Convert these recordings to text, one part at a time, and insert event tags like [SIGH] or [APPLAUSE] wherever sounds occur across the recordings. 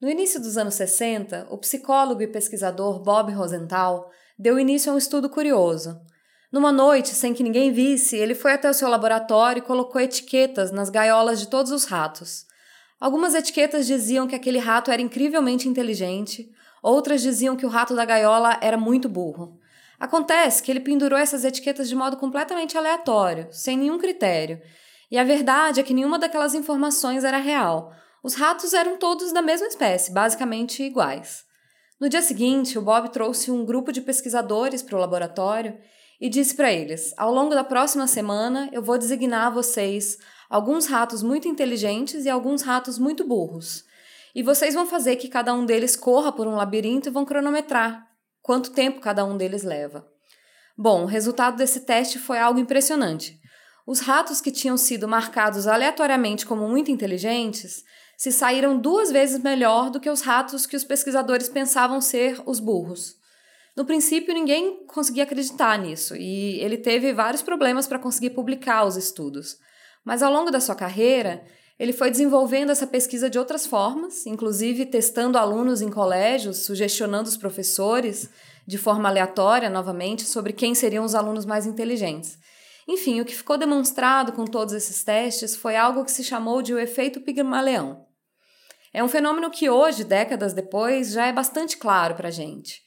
No início dos anos 60, o psicólogo e pesquisador Bob Rosenthal deu início a um estudo curioso. Numa noite, sem que ninguém visse, ele foi até o seu laboratório e colocou etiquetas nas gaiolas de todos os ratos. Algumas etiquetas diziam que aquele rato era incrivelmente inteligente, outras diziam que o rato da gaiola era muito burro. Acontece que ele pendurou essas etiquetas de modo completamente aleatório, sem nenhum critério. E a verdade é que nenhuma daquelas informações era real. Os ratos eram todos da mesma espécie, basicamente iguais. No dia seguinte, o Bob trouxe um grupo de pesquisadores para o laboratório e disse para eles: Ao longo da próxima semana, eu vou designar a vocês alguns ratos muito inteligentes e alguns ratos muito burros. E vocês vão fazer que cada um deles corra por um labirinto e vão cronometrar quanto tempo cada um deles leva. Bom, o resultado desse teste foi algo impressionante. Os ratos que tinham sido marcados aleatoriamente como muito inteligentes se saíram duas vezes melhor do que os ratos que os pesquisadores pensavam ser os burros. No princípio, ninguém conseguia acreditar nisso e ele teve vários problemas para conseguir publicar os estudos. Mas ao longo da sua carreira, ele foi desenvolvendo essa pesquisa de outras formas, inclusive testando alunos em colégios, sugestionando os professores, de forma aleatória, novamente, sobre quem seriam os alunos mais inteligentes. Enfim, o que ficou demonstrado com todos esses testes foi algo que se chamou de o efeito Pigmaleão. É um fenômeno que hoje, décadas depois, já é bastante claro para a gente.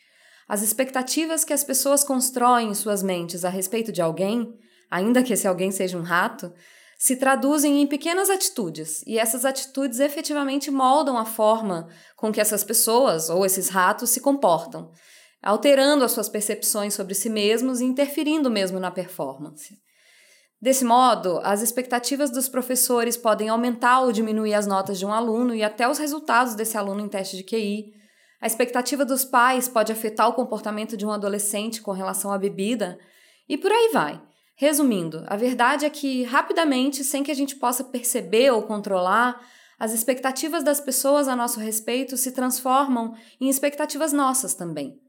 As expectativas que as pessoas constroem em suas mentes a respeito de alguém, ainda que esse alguém seja um rato, se traduzem em pequenas atitudes, e essas atitudes efetivamente moldam a forma com que essas pessoas ou esses ratos se comportam, alterando as suas percepções sobre si mesmos e interferindo mesmo na performance. Desse modo, as expectativas dos professores podem aumentar ou diminuir as notas de um aluno e até os resultados desse aluno em teste de QI. A expectativa dos pais pode afetar o comportamento de um adolescente com relação à bebida, e por aí vai. Resumindo, a verdade é que, rapidamente, sem que a gente possa perceber ou controlar, as expectativas das pessoas a nosso respeito se transformam em expectativas nossas também.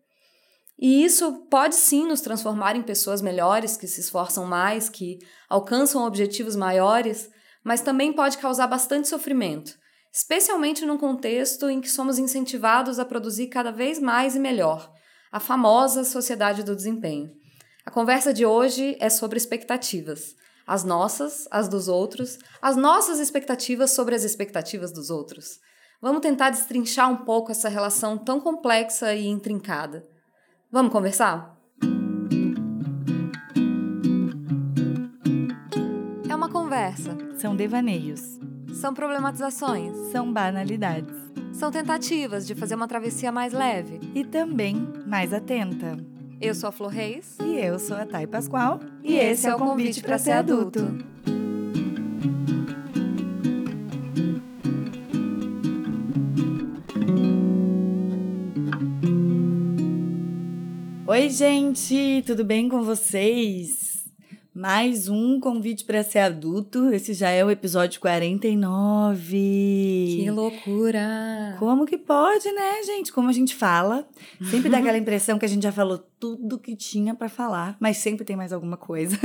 E isso pode sim nos transformar em pessoas melhores, que se esforçam mais, que alcançam objetivos maiores, mas também pode causar bastante sofrimento, especialmente num contexto em que somos incentivados a produzir cada vez mais e melhor a famosa sociedade do desempenho. A conversa de hoje é sobre expectativas. As nossas, as dos outros, as nossas expectativas sobre as expectativas dos outros. Vamos tentar destrinchar um pouco essa relação tão complexa e intrincada. Vamos conversar? É uma conversa. São devaneios. São problematizações. São banalidades. São tentativas de fazer uma travessia mais leve. E também mais atenta. Eu sou a Flor Reis. E eu sou a Thay Pascoal. E, e esse é o convite para ser adulto. Oi, gente, tudo bem com vocês? Mais um convite para ser adulto. Esse já é o episódio 49. Que loucura! Como que pode, né, gente? Como a gente fala, sempre dá [LAUGHS] aquela impressão que a gente já falou tudo que tinha para falar, mas sempre tem mais alguma coisa.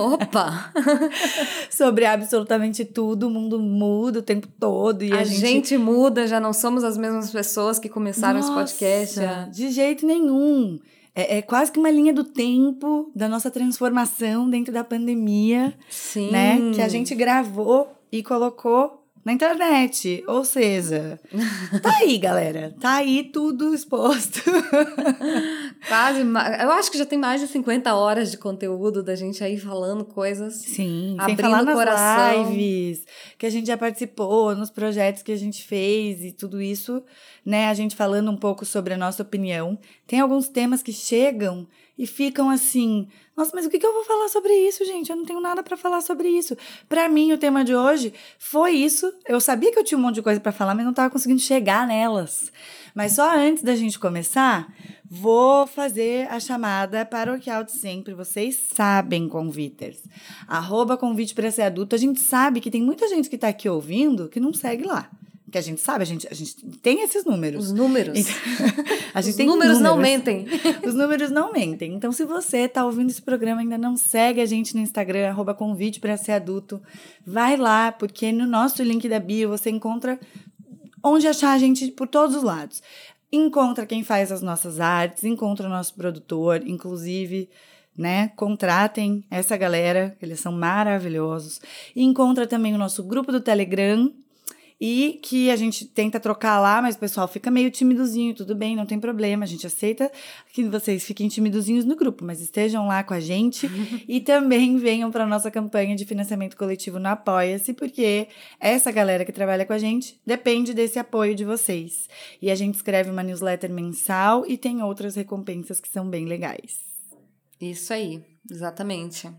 Opa! [LAUGHS] Sobre absolutamente tudo, o mundo muda o tempo todo e a, a gente... gente... muda, já não somos as mesmas pessoas que começaram Nossa, esse podcast. De jeito nenhum. É, é, quase que uma linha do tempo da nossa transformação dentro da pandemia. Sim. Né? Que a gente gravou e colocou na internet. Ou seja, tá aí, galera. Tá aí tudo exposto. [LAUGHS] Quase. Eu acho que já tem mais de 50 horas de conteúdo da gente aí falando coisas. Sim, abrindo sem falar nas coração. lives que a gente já participou, nos projetos que a gente fez e tudo isso, né? A gente falando um pouco sobre a nossa opinião. Tem alguns temas que chegam e ficam assim: nossa, mas o que, que eu vou falar sobre isso, gente? Eu não tenho nada para falar sobre isso. Para mim, o tema de hoje foi isso. Eu sabia que eu tinha um monte de coisa para falar, mas não estava conseguindo chegar nelas. Mas só antes da gente começar, vou fazer a chamada paroquial de sempre. Vocês sabem, conviters. Arroba convite para ser adulto. A gente sabe que tem muita gente que está aqui ouvindo que não segue lá que a gente sabe, a gente, a gente tem esses números. Os números. Então, [LAUGHS] a gente Os tem números, números não mentem. [LAUGHS] Os números não mentem. Então, se você está ouvindo esse programa e ainda não segue a gente no Instagram, arroba convite para ser adulto, vai lá, porque no nosso link da bio você encontra onde achar a gente por todos os lados. Encontra quem faz as nossas artes, encontra o nosso produtor, inclusive né? Contratem essa galera, eles são maravilhosos. E encontra também o nosso grupo do Telegram e que a gente tenta trocar lá, mas o pessoal fica meio timidozinho, tudo bem, não tem problema, a gente aceita que vocês fiquem timidozinhos no grupo, mas estejam lá com a gente [LAUGHS] e também venham para nossa campanha de financiamento coletivo no Apoia-se, porque essa galera que trabalha com a gente depende desse apoio de vocês. E a gente escreve uma newsletter mensal e tem outras recompensas que são bem legais. Isso aí, exatamente.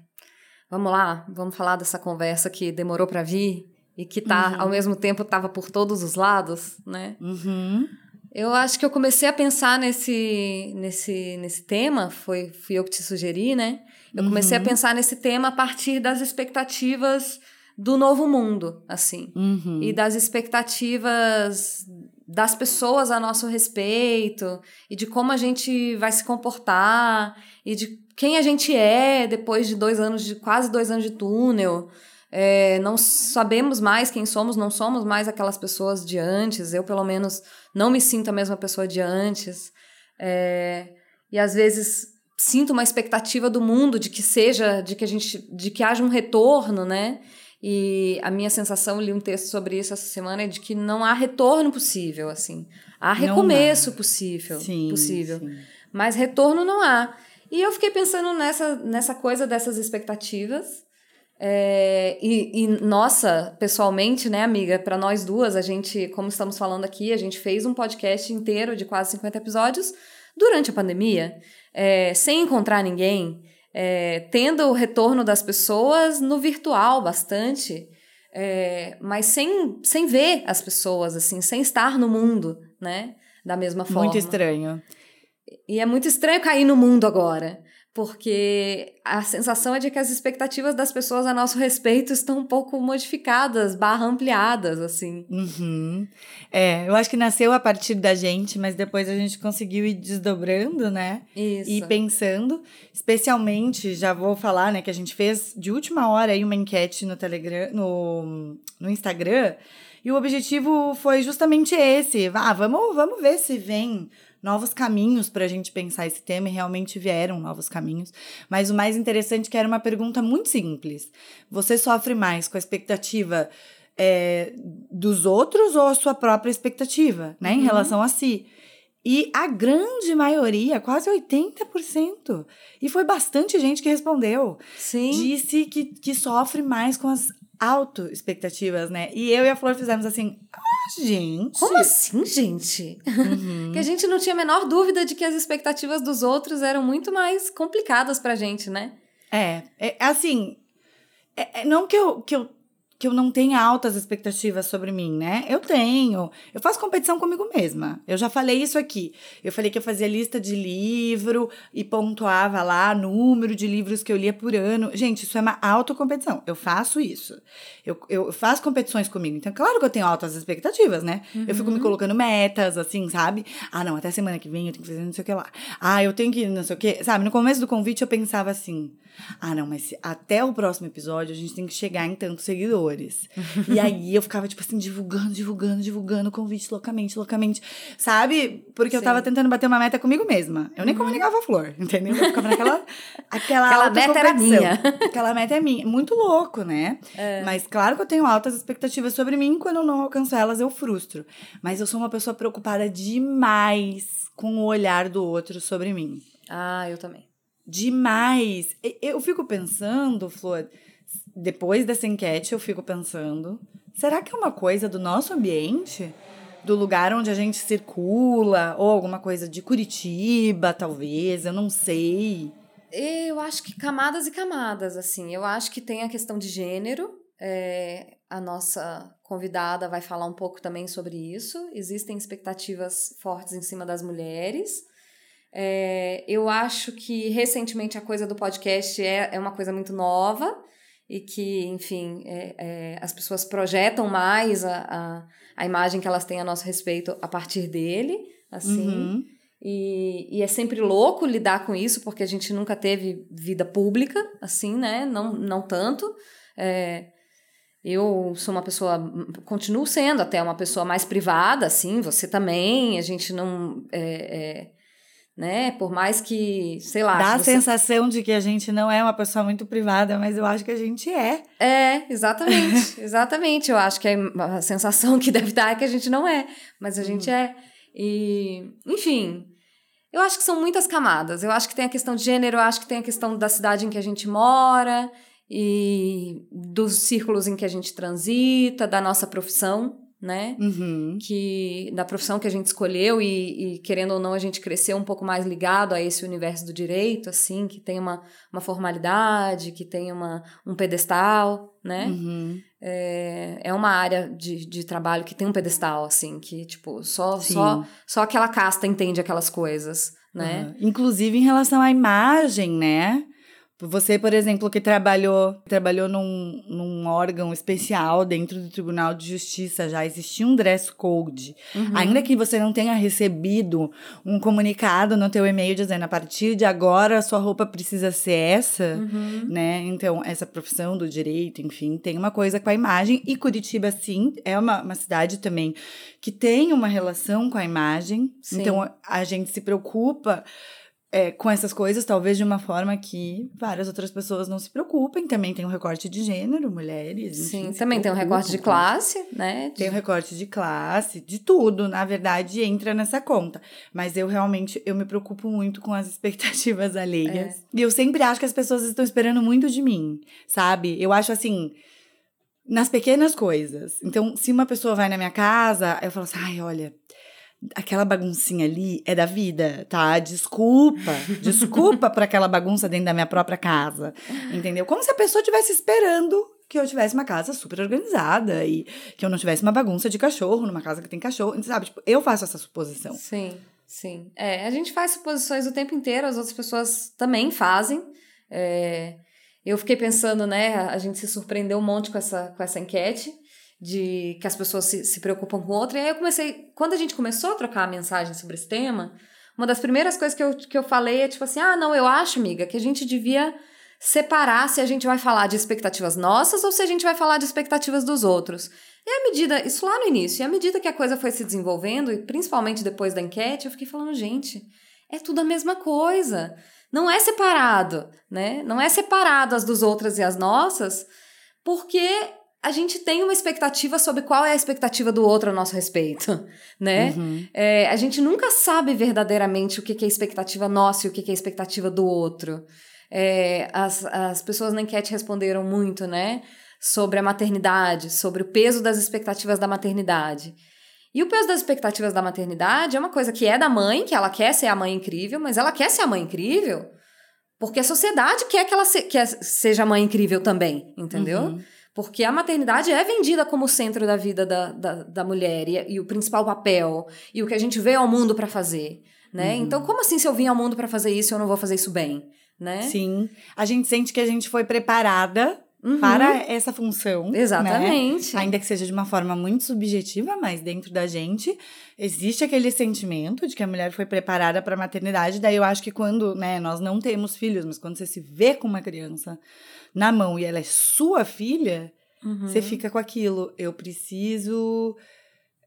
Vamos lá, vamos falar dessa conversa que demorou para vir e que tá, uhum. ao mesmo tempo estava por todos os lados, né? Uhum. Eu acho que eu comecei a pensar nesse, nesse, nesse tema, foi, fui eu que te sugeri, né? Eu comecei uhum. a pensar nesse tema a partir das expectativas do novo mundo, assim. Uhum. E das expectativas das pessoas a nosso respeito, e de como a gente vai se comportar, e de quem a gente é depois de dois anos de quase dois anos de túnel. É, não sabemos mais quem somos, não somos mais aquelas pessoas de antes. Eu, pelo menos, não me sinto a mesma pessoa de antes. É, e às vezes sinto uma expectativa do mundo de que seja, de que a gente, de que haja um retorno, né? E a minha sensação, li um texto sobre isso essa semana, é de que não há retorno possível, assim. Há recomeço possível, sim, possível. Sim. Mas retorno não há. E eu fiquei pensando nessa, nessa coisa dessas expectativas. É, e, e, nossa, pessoalmente, né, amiga, para nós duas, a gente, como estamos falando aqui, a gente fez um podcast inteiro de quase 50 episódios durante a pandemia, é, sem encontrar ninguém, é, tendo o retorno das pessoas no virtual bastante, é, mas sem, sem ver as pessoas, assim, sem estar no mundo, né, da mesma forma. Muito estranho. E é muito estranho cair no mundo agora, porque a sensação é de que as expectativas das pessoas a nosso respeito estão um pouco modificadas, barra ampliadas, assim. Uhum. É, eu acho que nasceu a partir da gente, mas depois a gente conseguiu ir desdobrando, né? Isso. E pensando, especialmente, já vou falar, né, que a gente fez de última hora aí uma enquete no Telegram, no, no Instagram, e o objetivo foi justamente esse. Ah, vamos, vamos ver se vem novos caminhos para a gente pensar esse tema e realmente vieram novos caminhos. Mas o mais interessante é que era uma pergunta muito simples. Você sofre mais com a expectativa é, dos outros ou a sua própria expectativa, né, uhum. em relação a si? E a grande maioria, quase 80%, e foi bastante gente que respondeu, Sim. disse que, que sofre mais com as auto-expectativas, né? E eu e a Flor fizemos assim, ah, gente. Como assim, gente? Uhum. [LAUGHS] que a gente não tinha a menor dúvida de que as expectativas dos outros eram muito mais complicadas pra gente, né? É, é assim, é, é, não que eu, que eu que eu não tenha altas expectativas sobre mim, né? Eu tenho. Eu faço competição comigo mesma. Eu já falei isso aqui. Eu falei que eu fazia lista de livro e pontuava lá número de livros que eu lia por ano. Gente, isso é uma autocompetição. Eu faço isso. Eu, eu faço competições comigo. Então, claro que eu tenho altas expectativas, né? Uhum. Eu fico me uhum. colocando metas, assim, sabe? Ah, não, até semana que vem eu tenho que fazer não sei o que lá. Ah, eu tenho que não sei o que. Sabe, no começo do convite eu pensava assim. Ah, não, mas até o próximo episódio a gente tem que chegar em tantos seguidores. E aí eu ficava, tipo assim, divulgando, divulgando, divulgando o convite loucamente, loucamente. Sabe? Porque Sim. eu tava tentando bater uma meta comigo mesma. Eu nem uhum. comunicava a flor, entendeu? Eu ficava naquela. [LAUGHS] Aquela, aquela meta era minha. [LAUGHS] Aquela meta é minha. Muito louco, né? É. Mas claro que eu tenho altas expectativas sobre mim. Quando eu não alcanço elas, eu frustro. Mas eu sou uma pessoa preocupada demais com o olhar do outro sobre mim. Ah, eu também demais. Eu fico pensando, Flor, depois dessa enquete, eu fico pensando: será que é uma coisa do nosso ambiente? Do lugar onde a gente circula? Ou alguma coisa de Curitiba, talvez? Eu não sei. Eu acho que camadas e camadas, assim. Eu acho que tem a questão de gênero. É, a nossa convidada vai falar um pouco também sobre isso. Existem expectativas fortes em cima das mulheres. É, eu acho que recentemente a coisa do podcast é, é uma coisa muito nova e que, enfim, é, é, as pessoas projetam mais a, a, a, imagem que elas têm a nosso respeito a partir dele, assim. Uhum. E, e é sempre louco lidar com isso, porque a gente nunca teve vida pública, assim, né? Não, não tanto. É, eu sou uma pessoa, continuo sendo até uma pessoa mais privada, assim, você também, a gente não. É, é, né? Por mais que, sei lá. Dá a você... sensação de que a gente não é uma pessoa muito privada, mas eu acho que a gente é. É, exatamente. [LAUGHS] exatamente. Eu acho que a sensação que deve dar é que a gente não é, mas a gente hum. é. E, enfim. Eu acho que são muitas camadas. Eu acho que tem a questão de gênero, eu acho que tem a questão da cidade em que a gente mora e dos círculos em que a gente transita, da nossa profissão né? Uhum. Que da profissão que a gente escolheu e, e, querendo ou não a gente cresceu um pouco mais ligado a esse universo do direito, assim, que tem uma, uma formalidade, que tem uma, um pedestal, né? Uhum. É, é uma área de, de trabalho que tem um pedestal, assim, que tipo só só só aquela casta entende aquelas coisas, né? Uhum. Inclusive em relação à imagem, né? Você, por exemplo, que trabalhou, trabalhou num, num órgão especial dentro do Tribunal de Justiça, já existia um dress code. Uhum. Ainda que você não tenha recebido um comunicado no teu e-mail dizendo a partir de agora a sua roupa precisa ser essa, uhum. né? Então, essa profissão do direito, enfim, tem uma coisa com a imagem. E Curitiba, sim, é uma, uma cidade também que tem uma relação com a imagem. Sim. Então, a gente se preocupa é, com essas coisas, talvez de uma forma que várias outras pessoas não se preocupem. Também tem um recorte de gênero, mulheres. Sim, também tem um recorte de classe, né? Tem um recorte de classe, de tudo, na verdade, entra nessa conta. Mas eu realmente, eu me preocupo muito com as [LAUGHS] expectativas alheias. É. E eu sempre acho que as pessoas estão esperando muito de mim, sabe? Eu acho assim nas pequenas coisas. Então, se uma pessoa vai na minha casa, eu falo assim: ai, olha, aquela baguncinha ali é da vida, tá? Desculpa, desculpa por aquela bagunça dentro da minha própria casa, entendeu? Como se a pessoa estivesse esperando que eu tivesse uma casa super organizada e que eu não tivesse uma bagunça de cachorro numa casa que tem cachorro, sabe? Tipo, eu faço essa suposição. Sim, sim. É, a gente faz suposições o tempo inteiro, as outras pessoas também fazem. É, eu fiquei pensando, né? A gente se surpreendeu um monte com essa, com essa enquete de que as pessoas se, se preocupam com outra. E aí eu comecei, quando a gente começou a trocar a mensagem sobre esse tema, uma das primeiras coisas que eu, que eu falei é tipo assim: ah, não, eu acho, amiga, que a gente devia separar se a gente vai falar de expectativas nossas ou se a gente vai falar de expectativas dos outros. E à medida, isso lá no início, e à medida que a coisa foi se desenvolvendo, e principalmente depois da enquete, eu fiquei falando, gente, é tudo a mesma coisa. Não é separado, né? Não é separado as dos outras e as nossas, porque a gente tem uma expectativa sobre qual é a expectativa do outro a nosso respeito, [LAUGHS] né? Uhum. É, a gente nunca sabe verdadeiramente o que é expectativa nossa e o que é expectativa do outro. É, as, as pessoas na enquete responderam muito, né? Sobre a maternidade, sobre o peso das expectativas da maternidade. E o peso das expectativas da maternidade é uma coisa que é da mãe, que ela quer ser a mãe incrível, mas ela quer ser a mãe incrível porque a sociedade quer que ela se, seja a mãe incrível também, entendeu? Uhum. Porque a maternidade é vendida como o centro da vida da, da, da mulher e, e, o principal papel e o que a gente vê ao mundo para fazer, né? Uhum. Então, como assim se eu vim ao mundo para fazer isso eu não vou fazer isso bem, né? Sim. A gente sente que a gente foi preparada Uhum. para essa função. Né? Exatamente. Né? Ainda que seja de uma forma muito subjetiva, mas dentro da gente existe aquele sentimento de que a mulher foi preparada para a maternidade. Daí eu acho que quando né, nós não temos filhos, mas quando você se vê com uma criança na mão e ela é sua filha, uhum. você fica com aquilo. Eu preciso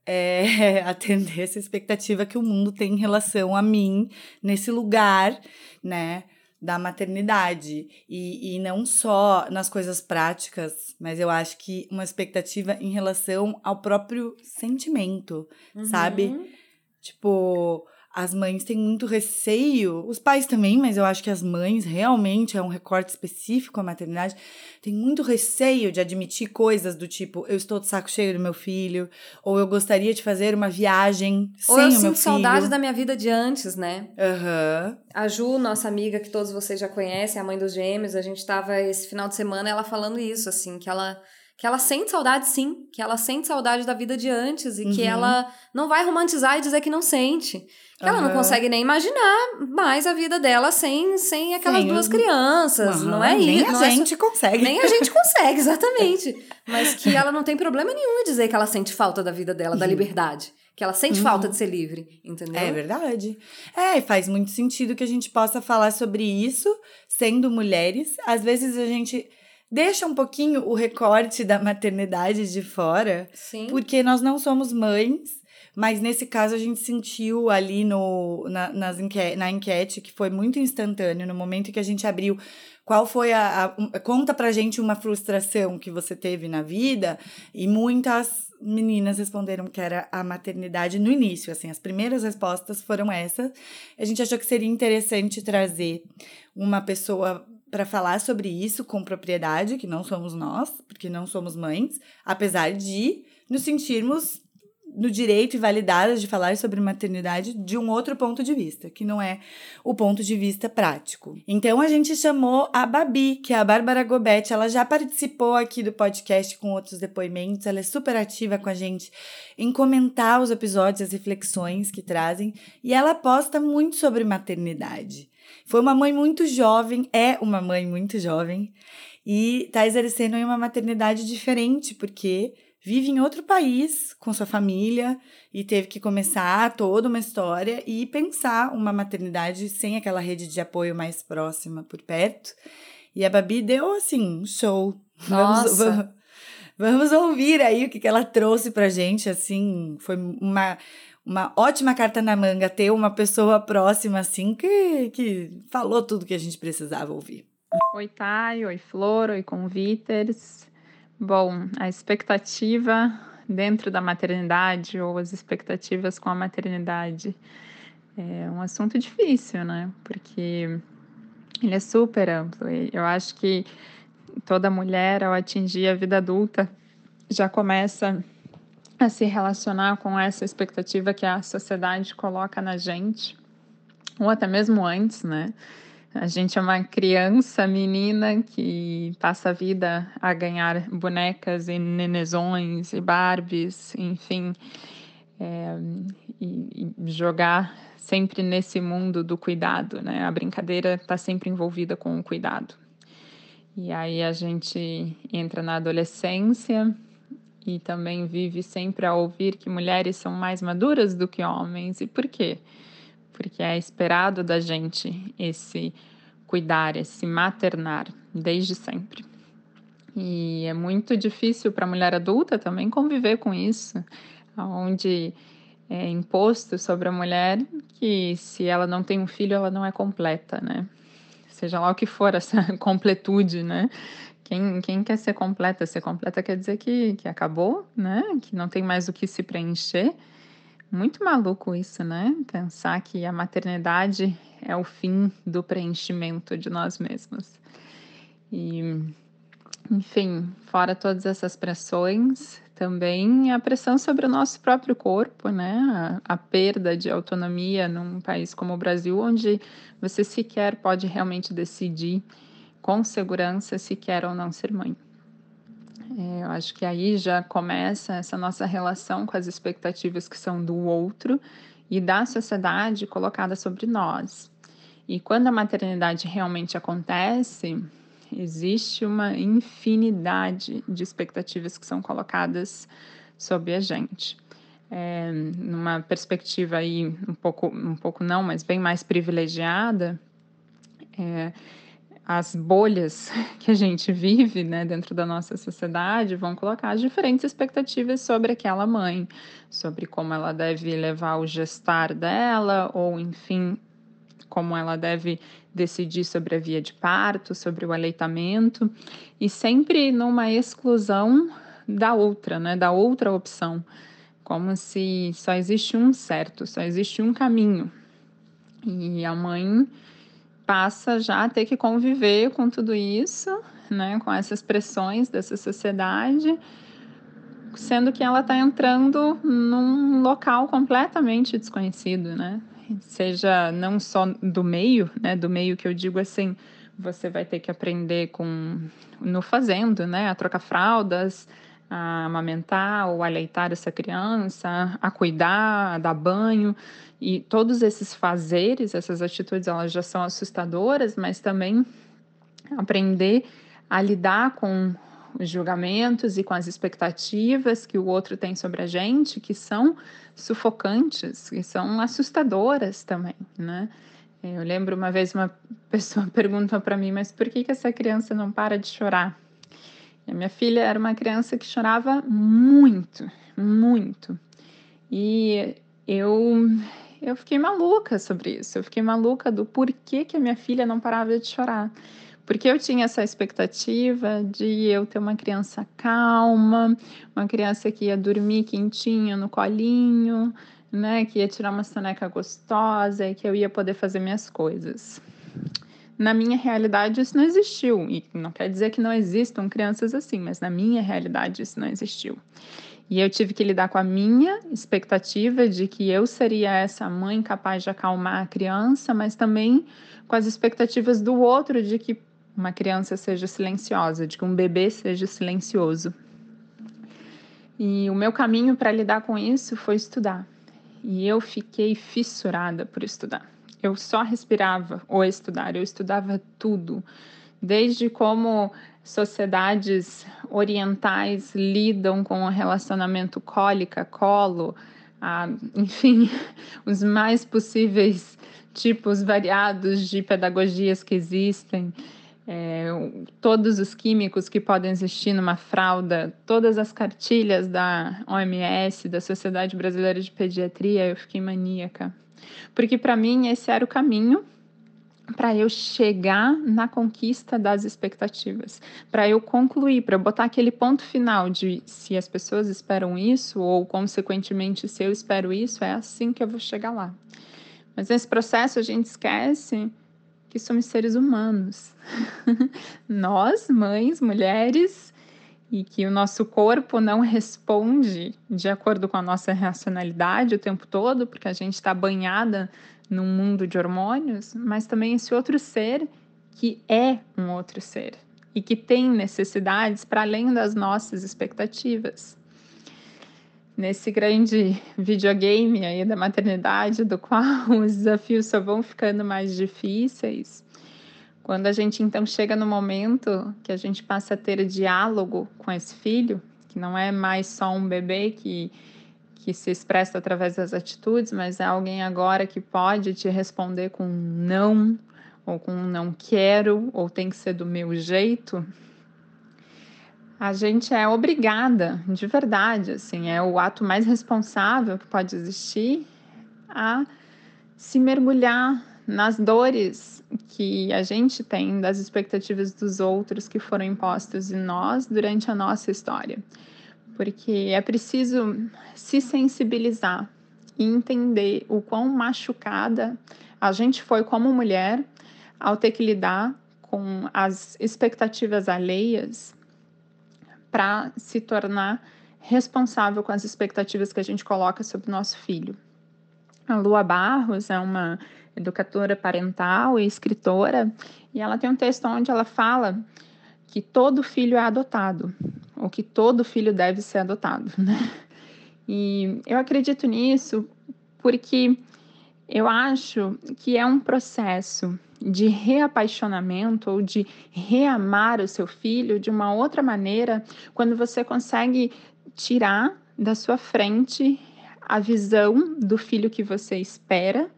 é, [LAUGHS] atender essa expectativa que o mundo tem em relação a mim nesse lugar, né? Da maternidade. E, e não só nas coisas práticas, mas eu acho que uma expectativa em relação ao próprio sentimento, uhum. sabe? Tipo, as mães têm muito receio, os pais também, mas eu acho que as mães realmente é um recorte específico à maternidade, tem muito receio de admitir coisas do tipo, eu estou de saco cheio do meu filho, ou eu gostaria de fazer uma viagem sem ou eu o meu filho. saudade da minha vida de antes, né? Aham. Uhum. A Ju, nossa amiga que todos vocês já conhecem, a mãe dos gêmeos, a gente estava esse final de semana ela falando isso, assim, que ela que ela sente saudade sim, que ela sente saudade da vida de antes e uhum. que ela não vai romantizar e dizer que não sente. Que uhum. ela não consegue nem imaginar mais a vida dela sem, sem aquelas duas crianças. Uhum. Não é isso. Nem a é gente consegue. Nem a gente consegue, [LAUGHS] exatamente. Mas que ela não tem problema nenhum em dizer que ela sente falta da vida dela, da uhum. liberdade. Que ela sente falta uhum. de ser livre, entendeu? É verdade. É, faz muito sentido que a gente possa falar sobre isso sendo mulheres. Às vezes a gente deixa um pouquinho o recorte da maternidade de fora, Sim. porque nós não somos mães, mas nesse caso a gente sentiu ali no, na, nas enquete, na enquete que foi muito instantâneo, no momento que a gente abriu qual foi a, a, Conta pra gente uma frustração que você teve na vida, e muitas meninas responderam que era a maternidade no início, assim, as primeiras respostas foram essas. A gente achou que seria interessante trazer uma pessoa para falar sobre isso com propriedade, que não somos nós, porque não somos mães, apesar de nos sentirmos no direito e validadas de falar sobre maternidade de um outro ponto de vista, que não é o ponto de vista prático. Então a gente chamou a Babi, que é a Bárbara Gobetti, ela já participou aqui do podcast com outros depoimentos, ela é super ativa com a gente em comentar os episódios, as reflexões que trazem, e ela posta muito sobre maternidade. Foi uma mãe muito jovem, é uma mãe muito jovem, e está exercendo uma maternidade diferente, porque vive em outro país com sua família e teve que começar toda uma história e pensar uma maternidade sem aquela rede de apoio mais próxima por perto. E a Babi deu assim, um show. Nossa. Vamos, vamos, vamos ouvir aí o que, que ela trouxe pra gente, assim, foi uma uma ótima carta na manga ter uma pessoa próxima assim que, que falou tudo que a gente precisava ouvir. Oi, Thay, oi, Flor, oi, conviters. Bom, a expectativa dentro da maternidade ou as expectativas com a maternidade é um assunto difícil, né? Porque ele é super amplo. Eu acho que toda mulher, ao atingir a vida adulta, já começa a se relacionar com essa expectativa que a sociedade coloca na gente, ou até mesmo antes, né? A gente é uma criança, menina, que passa a vida a ganhar bonecas e nenezões e Barbies, enfim, é, e, e, jogar sempre nesse mundo do cuidado, né? A brincadeira está sempre envolvida com o cuidado. E aí a gente entra na adolescência e também vive sempre a ouvir que mulheres são mais maduras do que homens. E por quê? porque é esperado da gente esse cuidar, esse maternar desde sempre. E é muito difícil para a mulher adulta também conviver com isso, onde é imposto sobre a mulher que se ela não tem um filho, ela não é completa, né? Seja lá o que for essa [LAUGHS] completude, né? Quem, quem quer ser completa? Ser completa quer dizer que, que acabou, né? Que não tem mais o que se preencher. Muito maluco isso, né? Pensar que a maternidade é o fim do preenchimento de nós mesmos. E, enfim, fora todas essas pressões, também a pressão sobre o nosso próprio corpo, né? A, a, perda de autonomia num país como o Brasil, onde você sequer pode realmente decidir com segurança se quer ou não ser mãe. É, eu acho que aí já começa essa nossa relação com as expectativas que são do outro e da sociedade colocada sobre nós. E quando a maternidade realmente acontece, existe uma infinidade de expectativas que são colocadas sobre a gente. É, numa perspectiva aí um pouco, um pouco não, mas bem mais privilegiada, é, as bolhas [LAUGHS] que a gente vive né, dentro da nossa sociedade vão colocar diferentes expectativas sobre aquela mãe, sobre como ela deve levar o gestar dela, ou enfim, como ela deve decidir sobre a via de parto, sobre o aleitamento, e sempre numa exclusão da outra, né, da outra opção, como se só existe um certo, só existe um caminho. E a mãe passa já a ter que conviver com tudo isso, né, com essas pressões dessa sociedade, sendo que ela está entrando num local completamente desconhecido, né? Seja não só do meio, né, do meio que eu digo assim, você vai ter que aprender com no fazendo, né, a trocar fraldas, a amamentar ou aleitar essa criança, a cuidar, a dar banho. E todos esses fazeres, essas atitudes, elas já são assustadoras, mas também aprender a lidar com os julgamentos e com as expectativas que o outro tem sobre a gente, que são sufocantes, que são assustadoras também, né? Eu lembro uma vez uma [LAUGHS] pessoa perguntou para mim, mas por que, que essa criança não para de chorar? A minha filha era uma criança que chorava muito, muito. E eu eu fiquei maluca sobre isso. Eu fiquei maluca do porquê que a minha filha não parava de chorar. Porque eu tinha essa expectativa de eu ter uma criança calma, uma criança que ia dormir quentinha no colinho, né, que ia tirar uma soneca gostosa e que eu ia poder fazer minhas coisas. Na minha realidade, isso não existiu. E não quer dizer que não existam crianças assim, mas na minha realidade, isso não existiu. E eu tive que lidar com a minha expectativa de que eu seria essa mãe capaz de acalmar a criança, mas também com as expectativas do outro de que uma criança seja silenciosa, de que um bebê seja silencioso. E o meu caminho para lidar com isso foi estudar. E eu fiquei fissurada por estudar. Eu só respirava ou estudar, eu estudava tudo, desde como sociedades orientais lidam com o relacionamento cólica-colo, enfim, [LAUGHS] os mais possíveis tipos variados de pedagogias que existem é, todos os químicos que podem existir numa fralda, todas as cartilhas da OMS, da Sociedade Brasileira de Pediatria, eu fiquei maníaca. Porque para mim esse era o caminho para eu chegar na conquista das expectativas, para eu concluir, para botar aquele ponto final de se as pessoas esperam isso ou consequentemente se eu espero isso, é assim que eu vou chegar lá. Mas nesse processo a gente esquece que somos seres humanos. [LAUGHS] Nós, mães, mulheres, e que o nosso corpo não responde de acordo com a nossa racionalidade o tempo todo, porque a gente está banhada num mundo de hormônios, mas também esse outro ser que é um outro ser e que tem necessidades para além das nossas expectativas nesse grande videogame aí da maternidade, do qual [LAUGHS] os desafios só vão ficando mais difíceis. Quando a gente então chega no momento que a gente passa a ter diálogo com esse filho, que não é mais só um bebê que, que se expressa através das atitudes, mas é alguém agora que pode te responder com não, ou com não quero, ou tem que ser do meu jeito, a gente é obrigada, de verdade, assim, é o ato mais responsável que pode existir a se mergulhar nas dores que a gente tem das expectativas dos outros que foram impostas em nós durante a nossa história. Porque é preciso se sensibilizar e entender o quão machucada a gente foi como mulher ao ter que lidar com as expectativas alheias para se tornar responsável com as expectativas que a gente coloca sobre o nosso filho. A Lua Barros é uma educadora parental e escritora, e ela tem um texto onde ela fala que todo filho é adotado, ou que todo filho deve ser adotado, né? E eu acredito nisso porque eu acho que é um processo de reapaixonamento ou de reamar o seu filho de uma outra maneira quando você consegue tirar da sua frente a visão do filho que você espera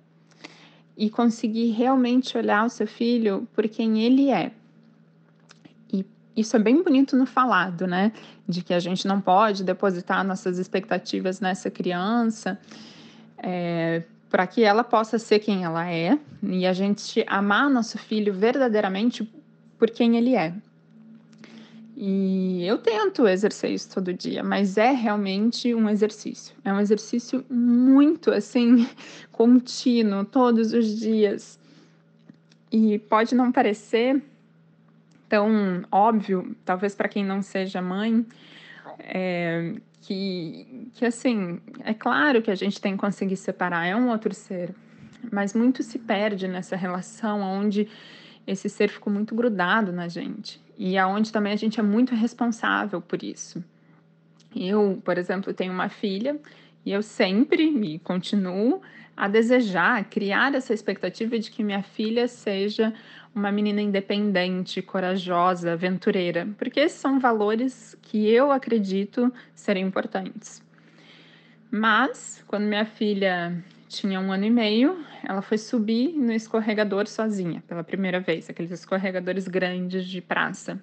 e conseguir realmente olhar o seu filho por quem ele é. E isso é bem bonito no falado, né? De que a gente não pode depositar nossas expectativas nessa criança. É, para que ela possa ser quem ela é e a gente amar nosso filho verdadeiramente por quem ele é. E eu tento exercer isso todo dia, mas é realmente um exercício. É um exercício muito assim [LAUGHS] contínuo, todos os dias. E pode não parecer tão óbvio, talvez para quem não seja mãe, é, que, que assim, é claro que a gente tem que conseguir separar, é um outro ser, mas muito se perde nessa relação onde esse ser ficou muito grudado na gente e aonde também a gente é muito responsável por isso. Eu, por exemplo, tenho uma filha e eu sempre me continuo a desejar, criar essa expectativa de que minha filha seja uma menina independente, corajosa, aventureira, porque esses são valores que eu acredito serem importantes. Mas, quando minha filha tinha um ano e meio, ela foi subir no escorregador sozinha, pela primeira vez, aqueles escorregadores grandes de praça.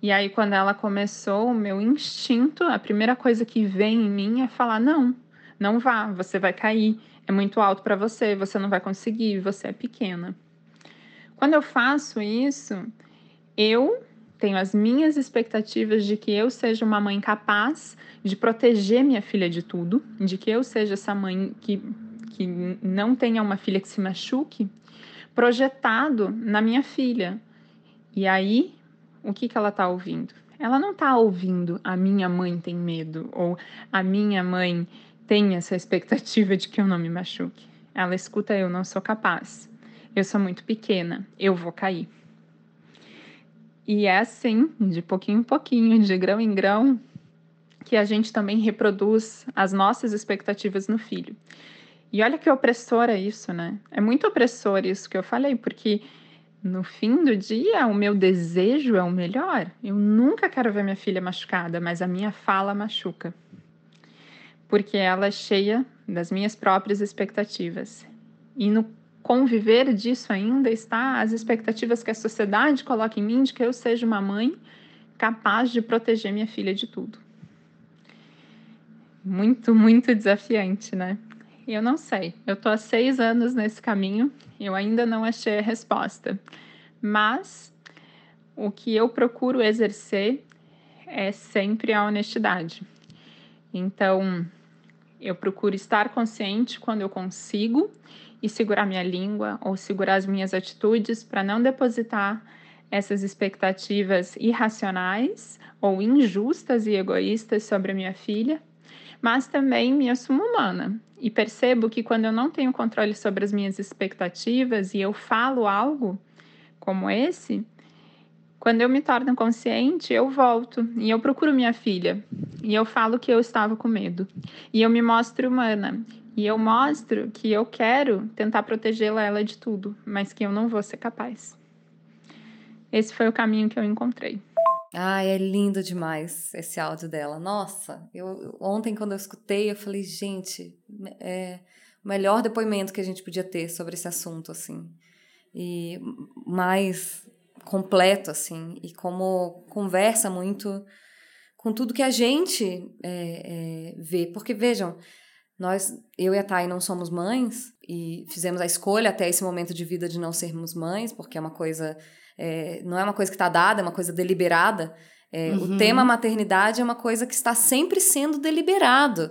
E aí, quando ela começou, o meu instinto, a primeira coisa que vem em mim é falar: não, não vá, você vai cair, é muito alto para você, você não vai conseguir, você é pequena. Quando eu faço isso, eu tenho as minhas expectativas de que eu seja uma mãe capaz de proteger minha filha de tudo, de que eu seja essa mãe que, que não tenha uma filha que se machuque, projetado na minha filha. E aí, o que, que ela está ouvindo? Ela não está ouvindo a minha mãe tem medo ou a minha mãe tem essa expectativa de que eu não me machuque. Ela escuta eu não sou capaz. Eu sou muito pequena, eu vou cair. E é assim, de pouquinho em pouquinho, de grão em grão, que a gente também reproduz as nossas expectativas no filho. E olha que opressor é isso, né? É muito opressor isso que eu falei, porque no fim do dia, o meu desejo é o melhor. Eu nunca quero ver minha filha machucada, mas a minha fala machuca. Porque ela é cheia das minhas próprias expectativas. E no conviver disso ainda está as expectativas que a sociedade coloca em mim de que eu seja uma mãe capaz de proteger minha filha de tudo. Muito, muito desafiante, né? Eu não sei. Eu tô há seis anos nesse caminho, eu ainda não achei a resposta. Mas o que eu procuro exercer é sempre a honestidade. Então, eu procuro estar consciente quando eu consigo e segurar minha língua ou segurar as minhas atitudes para não depositar essas expectativas irracionais ou injustas e egoístas sobre a minha filha, mas também me assumo humana e percebo que quando eu não tenho controle sobre as minhas expectativas e eu falo algo como esse, quando eu me torno consciente, eu volto e eu procuro minha filha e eu falo que eu estava com medo e eu me mostro humana e eu mostro que eu quero tentar protegê-la ela de tudo, mas que eu não vou ser capaz. Esse foi o caminho que eu encontrei. Ai, é lindo demais esse áudio dela. Nossa, eu ontem quando eu escutei, eu falei, gente, é o melhor depoimento que a gente podia ter sobre esse assunto, assim. E mais completo, assim, e como conversa muito com tudo que a gente é, é, vê. Porque, vejam, nós, eu e a Thay não somos mães e fizemos a escolha até esse momento de vida de não sermos mães, porque é uma coisa, é, não é uma coisa que está dada, é uma coisa deliberada. É, uhum. O tema maternidade é uma coisa que está sempre sendo deliberado.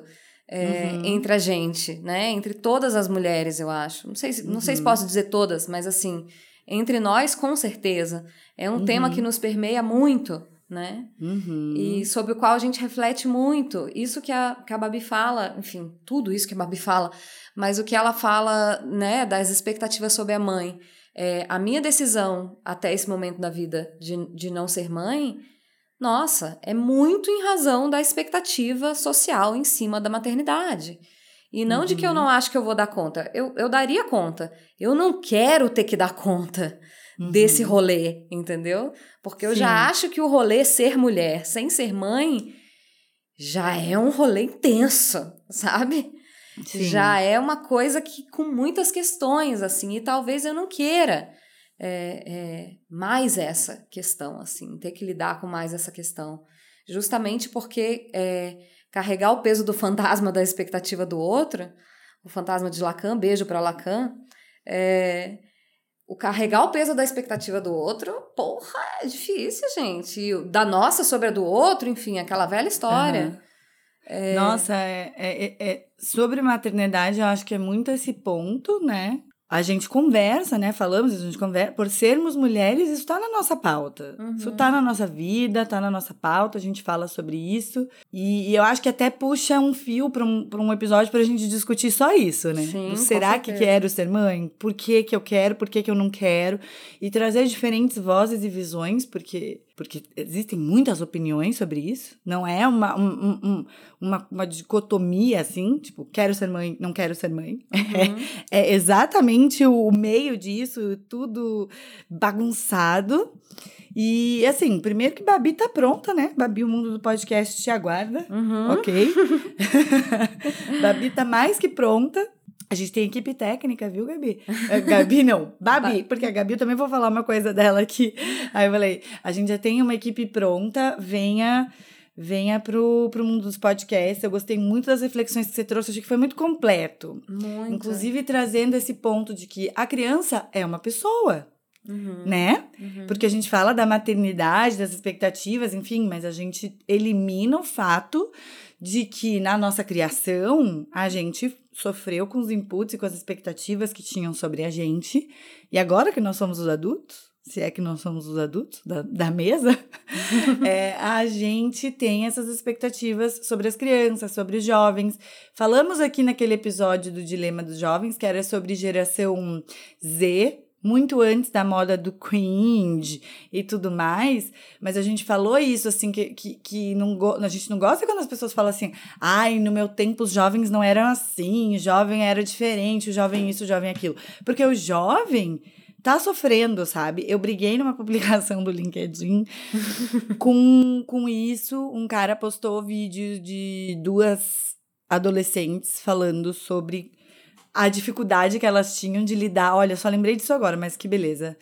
É, uhum. entre a gente, né? Entre todas as mulheres, eu acho. Não sei, se, não sei se uhum. posso dizer todas, mas assim, entre nós, com certeza. É um uhum. tema que nos permeia muito né? Uhum. E sobre o qual a gente reflete muito. Isso que a, que a Babi fala, enfim, tudo isso que a Babi fala, mas o que ela fala, né, das expectativas sobre a mãe. É, a minha decisão até esse momento da vida de, de não ser mãe, nossa, é muito em razão da expectativa social em cima da maternidade. E não uhum. de que eu uhum. não acho que eu vou dar conta. Eu, eu daria conta. Eu não quero ter que dar conta uhum. desse rolê, entendeu? Porque eu Sim. já acho que o rolê ser mulher sem ser mãe já é um rolê intenso, [LAUGHS] sabe? Sim. Já é uma coisa que com muitas questões, assim, e talvez eu não queira é, é, mais essa questão, assim, ter que lidar com mais essa questão. Justamente porque é, carregar o peso do fantasma da expectativa do outro, o fantasma de Lacan, beijo para Lacan, é, o carregar o peso da expectativa do outro, porra, é difícil, gente. E da nossa sobre a do outro, enfim, aquela velha história. Uhum. É... Nossa, é, é, é, sobre maternidade, eu acho que é muito esse ponto, né? a gente conversa, né? Falamos, a gente conversa. Por sermos mulheres, isso está na nossa pauta. Uhum. Isso está na nossa vida, está na nossa pauta, a gente fala sobre isso. E, e eu acho que até puxa um fio para um, um episódio para a gente discutir só isso, né? Sim, Será que quero ser mãe? Por que, que eu quero? Por que, que eu não quero? E trazer diferentes vozes e visões, porque porque existem muitas opiniões sobre isso. Não é uma, um, um, uma, uma dicotomia assim, tipo, quero ser mãe, não quero ser mãe. Uhum. É, [LAUGHS] é, exatamente o meio disso, tudo bagunçado. E assim, primeiro que Babi tá pronta, né? Babi, o mundo do podcast te aguarda. Uhum. Ok. [LAUGHS] Babi tá mais que pronta. A gente tem equipe técnica, viu, Gabi? Uh, Gabi não, [LAUGHS] Babi, porque a Gabi eu também vou falar uma coisa dela aqui. Aí eu falei, a gente já tem uma equipe pronta, venha venha pro, pro mundo dos podcasts. Eu gostei muito das reflexões que você trouxe, achei que foi muito completo. Muito. Inclusive trazendo esse ponto de que a criança é uma pessoa. Uhum. Né? Uhum. Porque a gente fala da maternidade, das expectativas, enfim, mas a gente elimina o fato de que na nossa criação a gente sofreu com os inputs e com as expectativas que tinham sobre a gente. E agora que nós somos os adultos, se é que nós somos os adultos da, da mesa, [LAUGHS] é, a gente tem essas expectativas sobre as crianças, sobre os jovens. Falamos aqui naquele episódio do Dilema dos Jovens, que era sobre geração Z, muito antes da moda do cringe e tudo mais, mas a gente falou isso, assim, que, que, que não a gente não gosta quando as pessoas falam assim, ai, no meu tempo os jovens não eram assim, o jovem era diferente, o jovem isso, o jovem aquilo. Porque o jovem tá sofrendo, sabe? Eu briguei numa [LAUGHS] publicação do LinkedIn [LAUGHS] com, com isso. Um cara postou vídeo de duas adolescentes falando sobre a dificuldade que elas tinham de lidar. Olha, só lembrei disso agora, mas que beleza.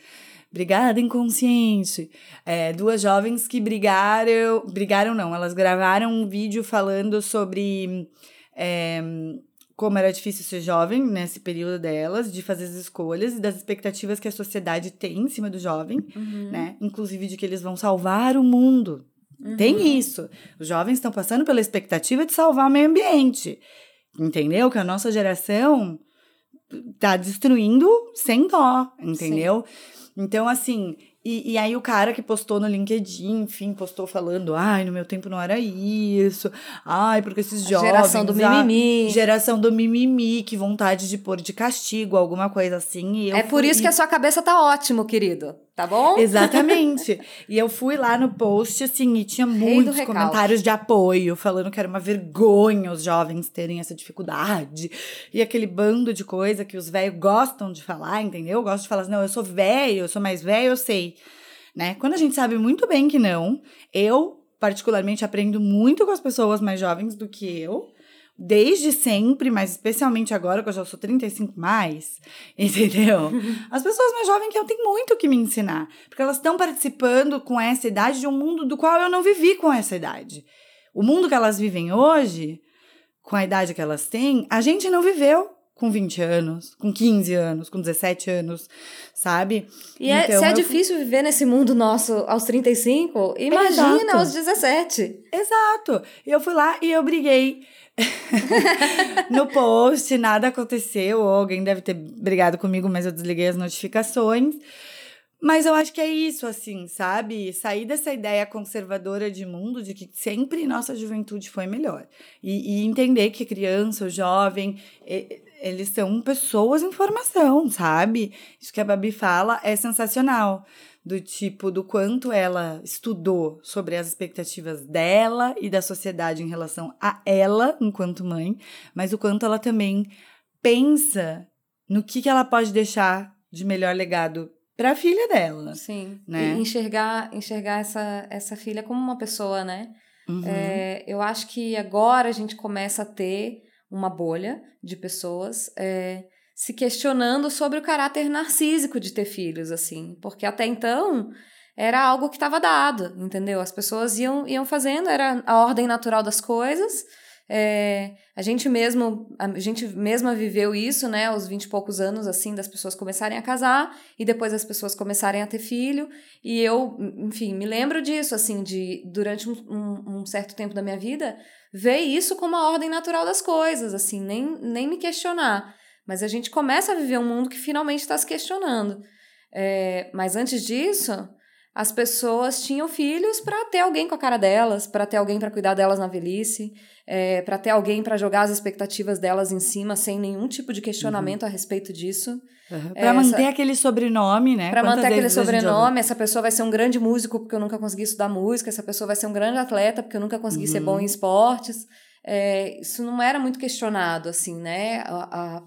Obrigada, inconsciente. É, duas jovens que brigaram. Brigaram, não, elas gravaram um vídeo falando sobre. É, como era difícil ser jovem nesse período delas, de fazer as escolhas e das expectativas que a sociedade tem em cima do jovem, uhum. né? Inclusive de que eles vão salvar o mundo. Uhum. Tem isso. Os jovens estão passando pela expectativa de salvar o meio ambiente. Entendeu? Que a nossa geração tá destruindo sem dó, entendeu? Sim. Então, assim, e, e, aí o cara que postou no LinkedIn, enfim, postou falando, ai, no meu tempo não era isso, ai, porque esses jovens... Geração do mimimi. geração do mimimi, que vontade de pôr de castigo, alguma coisa assim. é por isso que a sua cabeça tá ótimo, querido tá bom? Exatamente. [LAUGHS] e eu fui lá no post, assim, e tinha muitos comentários de apoio, falando que era uma vergonha os jovens terem essa dificuldade. E aquele bando de coisa que os velhos gostam de falar, entendeu? Gostam de falar assim, não, eu sou velho, eu sou mais velho, eu sei. Né? Quando a gente sabe muito bem que não, eu particularmente aprendo muito com as pessoas mais jovens do que eu desde sempre, mas especialmente agora que eu já sou 35 mais, [LAUGHS] entendeu? As pessoas mais jovens que eu tenho muito que me ensinar, porque elas estão participando com essa idade de um mundo do qual eu não vivi com essa idade. O mundo que elas vivem hoje, com a idade que elas têm, a gente não viveu com 20 anos, com 15 anos, com 17 anos, sabe? E é, então, se é eu... difícil viver nesse mundo nosso aos 35, imagina Exato. aos 17. Exato. E eu fui lá e eu briguei [LAUGHS] no post, nada aconteceu, ou alguém deve ter brigado comigo, mas eu desliguei as notificações. Mas eu acho que é isso, assim, sabe? Sair dessa ideia conservadora de mundo de que sempre nossa juventude foi melhor. E, e entender que criança, jovem, eles são pessoas em formação, sabe? Isso que a Babi fala é sensacional do tipo do quanto ela estudou sobre as expectativas dela e da sociedade em relação a ela enquanto mãe, mas o quanto ela também pensa no que, que ela pode deixar de melhor legado para a filha dela. Sim. Né? E enxergar, enxergar essa, essa filha como uma pessoa, né? Uhum. É, eu acho que agora a gente começa a ter uma bolha de pessoas é, se questionando sobre o caráter narcísico de ter filhos, assim, porque até então era algo que estava dado, entendeu? As pessoas iam, iam fazendo, era a ordem natural das coisas. É, a gente mesmo, a gente mesma viveu isso, né, aos vinte e poucos anos, assim, das pessoas começarem a casar e depois as pessoas começarem a ter filho. E eu, enfim, me lembro disso, assim, de durante um, um, um certo tempo da minha vida, ver isso como a ordem natural das coisas, assim, nem, nem me questionar. Mas a gente começa a viver um mundo que finalmente está se questionando. É, mas antes disso, as pessoas tinham filhos para ter alguém com a cara delas, para ter alguém para cuidar delas na velhice, é, para ter alguém para jogar as expectativas delas em cima sem nenhum tipo de questionamento uhum. a respeito disso. Uhum. Para manter aquele sobrenome, né? Para manter aquele sobrenome, essa pessoa vai ser um grande músico porque eu nunca consegui estudar música, essa pessoa vai ser um grande atleta porque eu nunca consegui uhum. ser bom em esportes é, isso não era muito questionado, assim, né? A, a,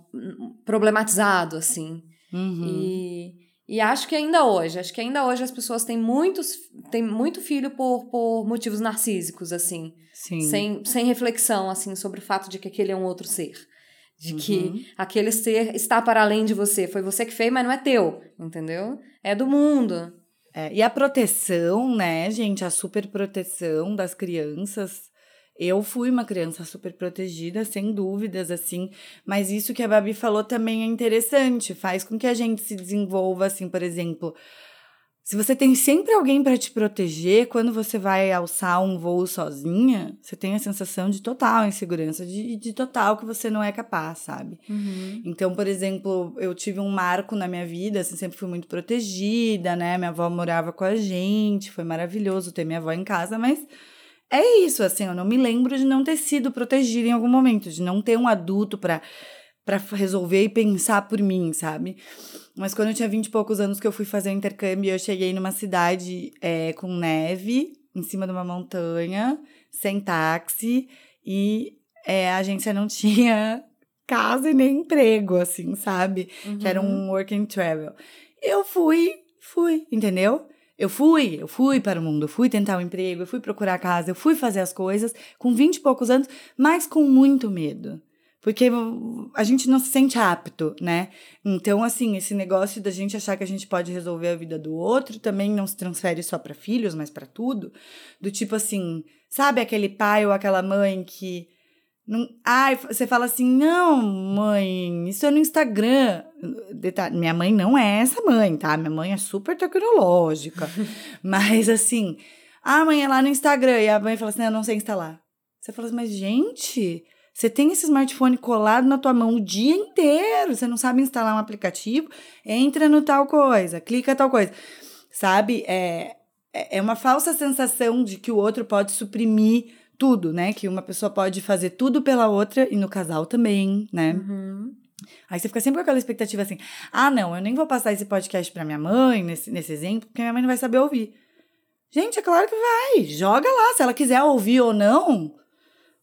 problematizado, assim. Uhum. E, e acho que ainda hoje, acho que ainda hoje as pessoas têm muitos, têm muito filho por, por motivos narcísicos, assim. Sim. Sem, sem reflexão, assim, sobre o fato de que aquele é um outro ser. De uhum. que aquele ser está para além de você. Foi você que fez, mas não é teu, entendeu? É do mundo. É, e a proteção, né, gente? A super proteção das crianças. Eu fui uma criança super protegida, sem dúvidas, assim. Mas isso que a Babi falou também é interessante. Faz com que a gente se desenvolva, assim, por exemplo. Se você tem sempre alguém para te proteger, quando você vai alçar um voo sozinha, você tem a sensação de total insegurança, de, de total que você não é capaz, sabe? Uhum. Então, por exemplo, eu tive um marco na minha vida, assim, sempre fui muito protegida, né? Minha avó morava com a gente, foi maravilhoso ter minha avó em casa, mas é isso, assim, eu não me lembro de não ter sido protegida em algum momento, de não ter um adulto para para resolver e pensar por mim, sabe? Mas quando eu tinha vinte e poucos anos que eu fui fazer o intercâmbio, eu cheguei numa cidade é, com neve, em cima de uma montanha, sem táxi, e é, a agência não [LAUGHS] tinha casa e nem emprego, assim, sabe? Uhum. Que era um uhum. work and travel. Eu fui, fui, entendeu? Eu fui, eu fui para o mundo, eu fui tentar um emprego, eu fui procurar casa, eu fui fazer as coisas com vinte e poucos anos, mas com muito medo. Porque a gente não se sente apto, né? Então, assim, esse negócio da gente achar que a gente pode resolver a vida do outro também não se transfere só para filhos, mas para tudo. Do tipo assim, sabe aquele pai ou aquela mãe que. Não, ai, você fala assim, não, mãe, isso é no Instagram. Detalhe, minha mãe não é essa mãe, tá? Minha mãe é super tecnológica. [LAUGHS] mas assim, a mãe é lá no Instagram e a mãe fala assim, eu não sei instalar. Você fala assim, mas gente, você tem esse smartphone colado na tua mão o dia inteiro, você não sabe instalar um aplicativo, entra no tal coisa, clica tal coisa. Sabe? É, é, é uma falsa sensação de que o outro pode suprimir tudo, né? Que uma pessoa pode fazer tudo pela outra e no casal também, né? Uhum. Aí você fica sempre com aquela expectativa assim: ah, não, eu nem vou passar esse podcast para minha mãe, nesse, nesse exemplo, porque minha mãe não vai saber ouvir. Gente, é claro que vai. Joga lá. Se ela quiser ouvir ou não,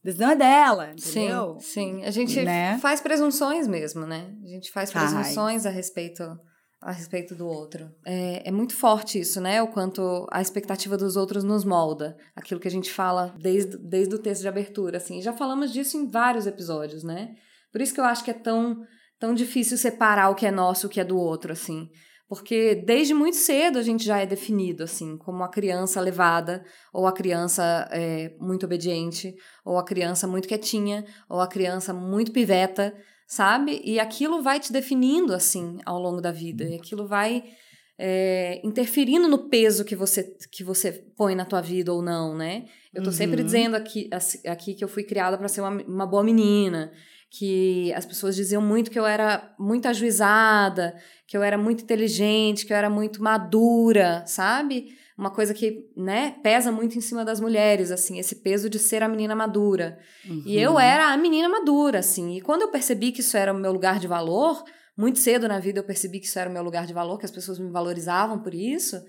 decisão é dela, entendeu? Sim, sim. A gente né? faz presunções mesmo, né? A gente faz presunções Ai. a respeito a respeito do outro. É, é muito forte isso, né? O quanto a expectativa dos outros nos molda. Aquilo que a gente fala desde, desde o texto de abertura, assim. Já falamos disso em vários episódios, né? Por isso que eu acho que é tão, tão difícil separar o que é nosso e o que é do outro, assim. Porque desde muito cedo a gente já é definido assim, como a criança levada, ou a criança é, muito obediente, ou a criança muito quietinha, ou a criança muito piveta, sabe? E aquilo vai te definindo assim ao longo da vida, e aquilo vai é, interferindo no peso que você, que você põe na tua vida ou não, né? Eu tô uhum. sempre dizendo aqui, aqui que eu fui criada para ser uma, uma boa menina, que as pessoas diziam muito que eu era muito ajuizada, que eu era muito inteligente, que eu era muito madura, sabe? Uma coisa que, né, pesa muito em cima das mulheres, assim, esse peso de ser a menina madura. Uhum. E eu era a menina madura, assim. E quando eu percebi que isso era o meu lugar de valor, muito cedo na vida eu percebi que isso era o meu lugar de valor, que as pessoas me valorizavam por isso,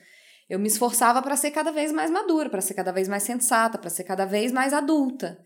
eu me esforçava para ser cada vez mais madura, para ser cada vez mais sensata, para ser cada vez mais adulta.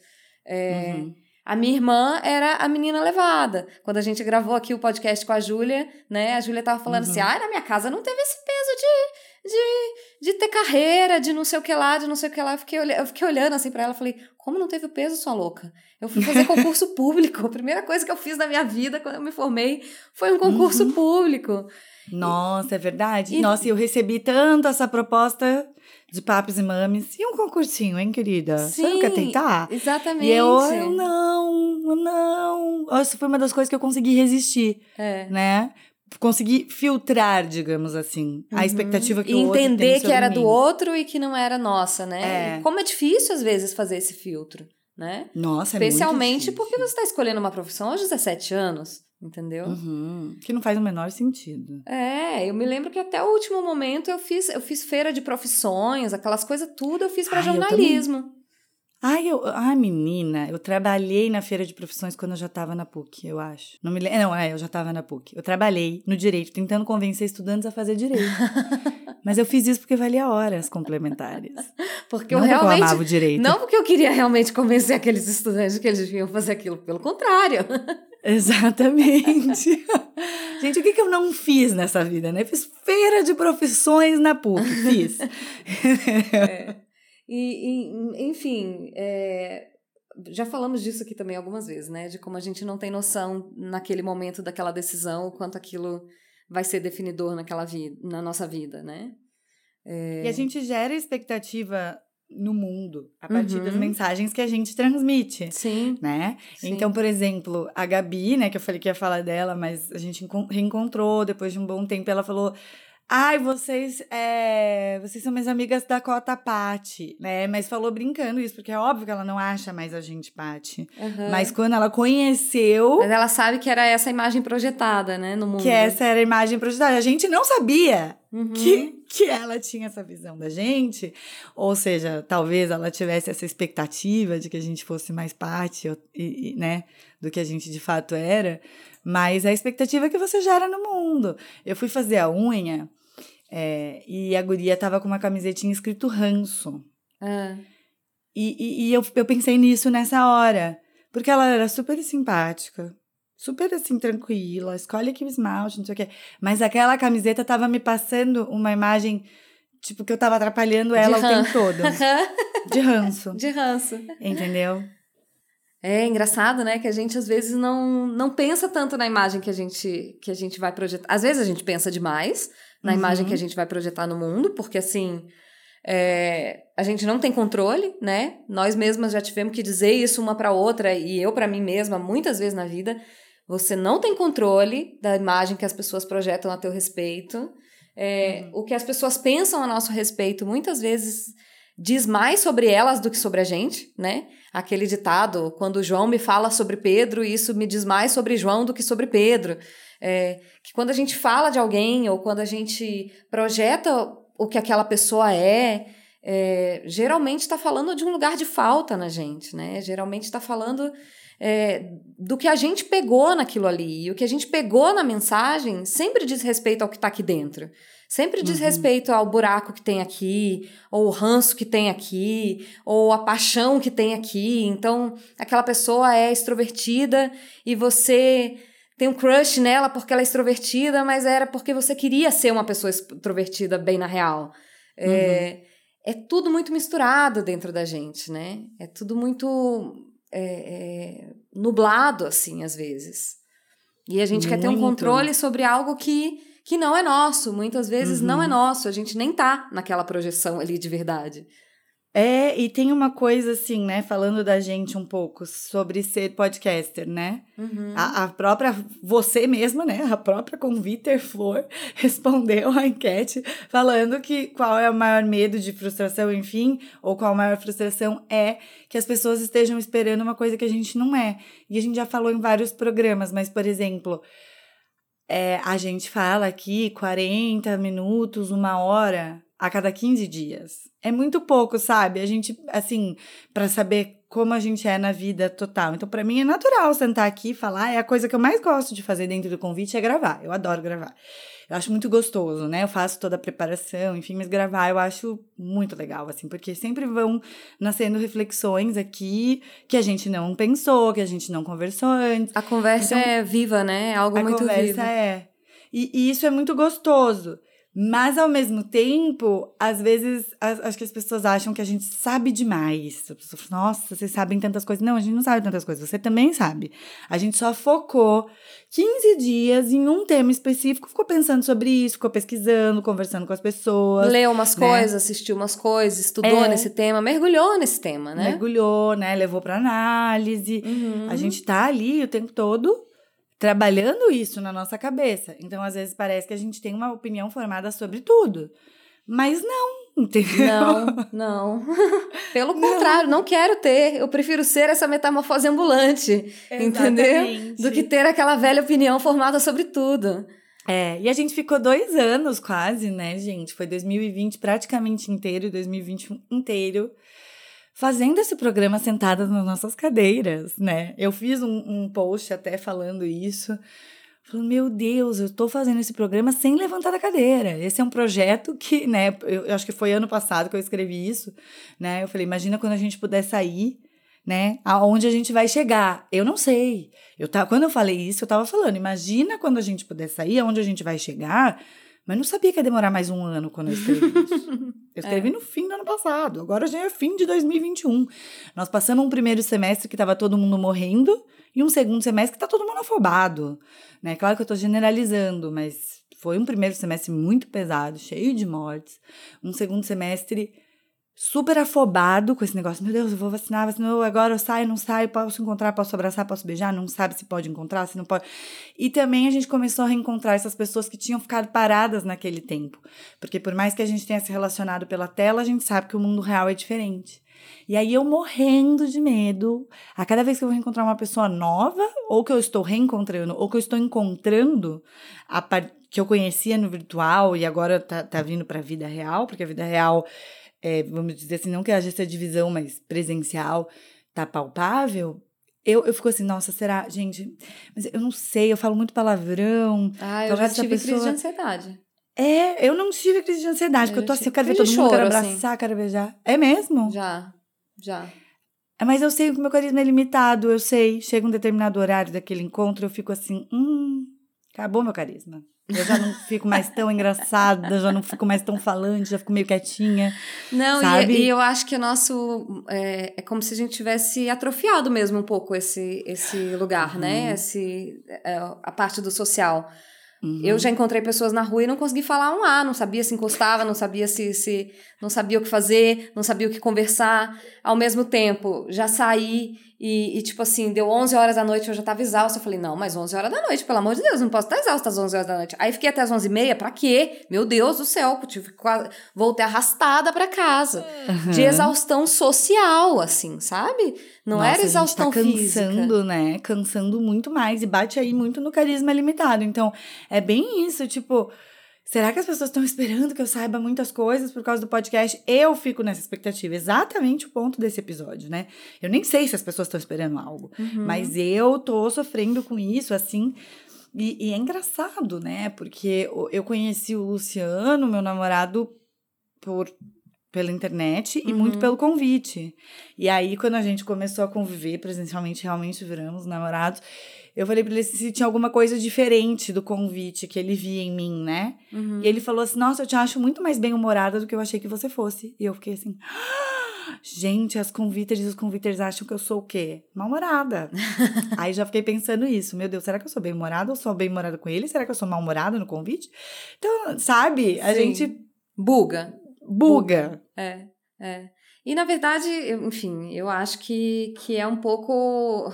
É, uhum. A minha irmã era a menina levada. Quando a gente gravou aqui o podcast com a Júlia, né? A Júlia tava falando assim, uhum. assim: ah, na minha casa não teve esse peso de, de, de ter carreira, de não sei o que lá, de não sei o que lá. Eu fiquei, eu fiquei olhando assim pra ela falei: como não teve peso, sua louca? Eu fui fazer [LAUGHS] concurso público. A primeira coisa que eu fiz na minha vida quando eu me formei foi um concurso uhum. público. Nossa, é verdade? E... Nossa, eu recebi tanto essa proposta de papos e mames. E um concursinho, hein, querida? Sim, Você não quer tentar? Exatamente. E eu, eu não, não. Essa foi uma das coisas que eu consegui resistir, é. né? Consegui filtrar, digamos assim, uhum. a expectativa que e o outro entender que era do outro e que não era nossa, né? É. como é difícil, às vezes, fazer esse filtro, né? Nossa, é Especialmente porque você está escolhendo uma profissão aos 17 anos. Entendeu? Uhum. Que não faz o menor sentido. É, eu me lembro que até o último momento eu fiz, eu fiz feira de profissões, aquelas coisas tudo eu fiz para jornalismo. Ai, eu, ai, menina, eu trabalhei na feira de profissões quando eu já estava na PUC, eu acho. Não me lembro. Não, é, eu já estava na PUC. Eu trabalhei no direito, tentando convencer estudantes a fazer direito. [LAUGHS] Mas eu fiz isso porque valia horas complementares. Porque não eu realmente. Eu amava o direito. Não porque eu queria realmente convencer aqueles estudantes que eles deviam fazer aquilo, pelo contrário. [LAUGHS] Exatamente. [LAUGHS] Gente, o que, que eu não fiz nessa vida, né? Fiz feira de profissões na PUC, fiz. é. E, e, enfim, é, já falamos disso aqui também algumas vezes, né? De como a gente não tem noção naquele momento daquela decisão, o quanto aquilo vai ser definidor naquela vida, na nossa vida, né? É... E a gente gera expectativa no mundo a partir uhum. das mensagens que a gente transmite. Sim. Né? Sim. Então, por exemplo, a Gabi, né, que eu falei que ia falar dela, mas a gente reencontrou depois de um bom tempo, ela falou: Ai, vocês, é, vocês são minhas amigas da cota Pati, né? Mas falou brincando isso, porque é óbvio que ela não acha mais a gente Pati. Uhum. Mas quando ela conheceu. Mas ela sabe que era essa imagem projetada, né? No mundo. Que essa era a imagem projetada. A gente não sabia uhum. que, que ela tinha essa visão da gente. Ou seja, talvez ela tivesse essa expectativa de que a gente fosse mais parte, e, e, né? Do que a gente de fato era. Mas a expectativa que você gera no mundo. Eu fui fazer a unha. É, e a guria tava com uma camisetinha escrito ranço. Ah. E, e, e, eu, eu pensei nisso nessa hora. Porque ela era super simpática, super assim, tranquila, escolhe aqui o esmalte, não sei o quê. Mas aquela camiseta tava me passando uma imagem, tipo, que eu tava atrapalhando ela o tempo todo. [LAUGHS] De ranço. De ranço. Entendeu? É engraçado, né, que a gente às vezes não, não pensa tanto na imagem que a gente que a gente vai projetar. Às vezes a gente pensa demais na uhum. imagem que a gente vai projetar no mundo, porque assim, é, a gente não tem controle, né? Nós mesmas já tivemos que dizer isso uma para outra e eu para mim mesma muitas vezes na vida. Você não tem controle da imagem que as pessoas projetam a teu respeito. É, uhum. O que as pessoas pensam a nosso respeito muitas vezes diz mais sobre elas do que sobre a gente, né? Aquele ditado, quando João me fala sobre Pedro, isso me diz mais sobre João do que sobre Pedro. É, que quando a gente fala de alguém ou quando a gente projeta o que aquela pessoa é, é geralmente está falando de um lugar de falta na gente, né? Geralmente está falando é, do que a gente pegou naquilo ali. E o que a gente pegou na mensagem sempre diz respeito ao que está aqui dentro. Sempre diz uhum. respeito ao buraco que tem aqui, ou o ranço que tem aqui, ou a paixão que tem aqui. Então, aquela pessoa é extrovertida e você tem um crush nela porque ela é extrovertida, mas era porque você queria ser uma pessoa extrovertida bem na real. É, uhum. É, é tudo muito misturado dentro da gente, né? É tudo muito é, é, nublado, assim, às vezes. E a gente muito. quer ter um controle sobre algo que que não é nosso. Muitas vezes uhum. não é uhum. nosso. A gente nem tá naquela projeção ali de verdade. É, e tem uma coisa assim, né, falando da gente um pouco sobre ser podcaster, né? Uhum. A, a, própria, você mesma, né, a própria Conviter Flor [LAUGHS] respondeu a enquete falando que qual é o maior medo de frustração, enfim, ou qual a maior frustração é que as pessoas estejam esperando uma coisa que a gente não é. E a gente já falou em vários programas, mas, por exemplo, é, a gente fala aqui 40 minutos, uma hora a cada 15 dias. É muito pouco, sabe? A gente, assim, para saber como a gente é na vida total. Então, para mim é natural sentar aqui e falar. É a coisa que eu mais gosto de fazer dentro do convite é gravar. Eu adoro gravar. Eu acho muito gostoso, né? Eu faço toda a preparação, enfim, mas gravar eu acho muito legal, assim, porque sempre vão nascendo reflexões aqui que a gente não pensou, que a gente não conversou antes. A conversa então, é viva, né? É algo muito vivo. A conversa é. E, e isso é muito gostoso. Mas, ao mesmo tempo, às vezes, as, acho que as pessoas acham que a gente sabe demais. Nossa, vocês sabem tantas coisas. Não, a gente não sabe tantas coisas. Você também sabe. A gente só focou 15 dias em um tema específico, ficou pensando sobre isso, ficou pesquisando, conversando com as pessoas. Leu umas né? coisas, assistiu umas coisas, estudou é. nesse tema, mergulhou nesse tema, né? Mergulhou, né? Levou para análise. Uhum. A gente tá ali o tempo todo trabalhando isso na nossa cabeça. Então, às vezes, parece que a gente tem uma opinião formada sobre tudo. Mas não, entendeu? Não, [LAUGHS] não. [LAUGHS] Pelo não. contrário, não quero ter. Eu prefiro ser essa metamorfose ambulante, Exatamente. entendeu? Do que ter aquela velha opinião formada sobre tudo. É, e a gente ficou dois anos quase, né, gente? Foi 2020 praticamente inteiro, 2021 inteiro fazendo esse programa sentadas nas nossas cadeiras, né? Eu fiz um, um post até falando isso. Falando, meu Deus, eu tô fazendo esse programa sem levantar da cadeira. Esse é um projeto que, né, eu, eu acho que foi ano passado que eu escrevi isso, né? Eu falei, imagina quando a gente puder sair, né? Aonde a gente vai chegar? Eu não sei. Eu tá, quando eu falei isso, eu tava falando, imagina quando a gente puder sair, aonde a gente vai chegar Mas não sabia que ia demorar mais um ano quando eu escrevi [LAUGHS] isso. Eu escrevi é. no fim do ano passado, agora já é fim de 2021. Nós passamos um primeiro semestre que estava todo mundo morrendo e um segundo semestre que está todo mundo afobado. Né? Claro que eu estou generalizando, mas foi um primeiro semestre muito pesado, cheio de mortes. Um segundo semestre super afobado com esse negócio. Meu Deus, eu vou vacinar, vacinou, agora eu saio, não saio, posso encontrar, posso abraçar, posso beijar, não sabe se pode encontrar, se não pode. E também a gente começou a reencontrar essas pessoas que tinham ficado paradas naquele tempo. Porque por mais que a gente tenha se relacionado pela tela, a gente sabe que o mundo real é diferente. E aí eu morrendo de medo, a cada vez que eu vou reencontrar uma pessoa nova, ou que eu estou reencontrando, ou que eu estou encontrando a que eu conhecia no virtual e agora tá, tá vindo para a vida real, porque a vida real é, vamos dizer assim, não que haja essa divisão, mas presencial, tá palpável, eu, eu fico assim, nossa, será? Gente, mas eu não sei, eu falo muito palavrão. Ah, eu já tive pessoa... crise de ansiedade. É, eu não tive crise de ansiedade, porque eu tô assim, eu quero ver todo mundo, quero abraçar, assim. quero beijar. É mesmo? Já, já. É, mas eu sei que o meu carisma é limitado, eu sei. Chega um determinado horário daquele encontro, eu fico assim, hum, acabou meu carisma. Eu já não fico mais tão engraçada, já não fico mais tão falante, já fico meio quietinha. Não, e, e, eu acho que o nosso. É, é, como se a gente tivesse atrofiado mesmo um pouco esse, esse lugar, né? uhum. né? Esse, é, a parte do social. Uhum. Eu já encontrei pessoas na rua e não consegui falar um A, não sabia se encostava, não sabia se, se não sabia o que fazer, não sabia o que conversar. Ao mesmo tempo, já saí e, e, tipo assim, deu 11 horas da noite, eu já tava exausta. Eu falei, não, mas 11 horas da noite, pelo amor de Deus, não posso estar exausta às 11 horas da noite. Aí fiquei até as 11 e meia, pra quê? Meu Deus do céu, tive quase, voltei arrastada pra casa. Uhum. De exaustão social, assim, sabe? Não Nossa, era exaustão a gente tá cansando, física. né? Cansando muito mais e bate aí muito no carisma limitado. Então, é bem isso, tipo Será que as pessoas estão esperando que eu saiba muitas coisas por causa do podcast? Eu fico nessa expectativa, exatamente o ponto desse episódio, né? Eu nem sei se as pessoas estão esperando algo, uhum. mas eu tô sofrendo com isso, assim. E, e, é engraçado, né? Porque eu conheci o Luciano, meu namorado, por pela internet uhum. e muito uhum. pelo convite. E aí, quando a gente começou a conviver presencialmente, realmente viramos namorados. Eu falei pra ele se tinha alguma coisa diferente do convite que ele via em mim, né? Uhum. E ele falou assim: Nossa, eu te acho muito mais bem-humorada do que eu achei que você fosse. E eu fiquei assim. Ah, gente, as conviters e os conviters acham que eu sou o quê? Mal-humorada. [LAUGHS] Aí já fiquei pensando isso. Meu Deus, será que eu sou bem-humorada ou sou bem-humorada com ele? Será que eu sou mal-humorada no convite? Então, sabe? A Sim. gente. Buga. Buga. É, é. E na verdade, enfim, eu acho que, que é um pouco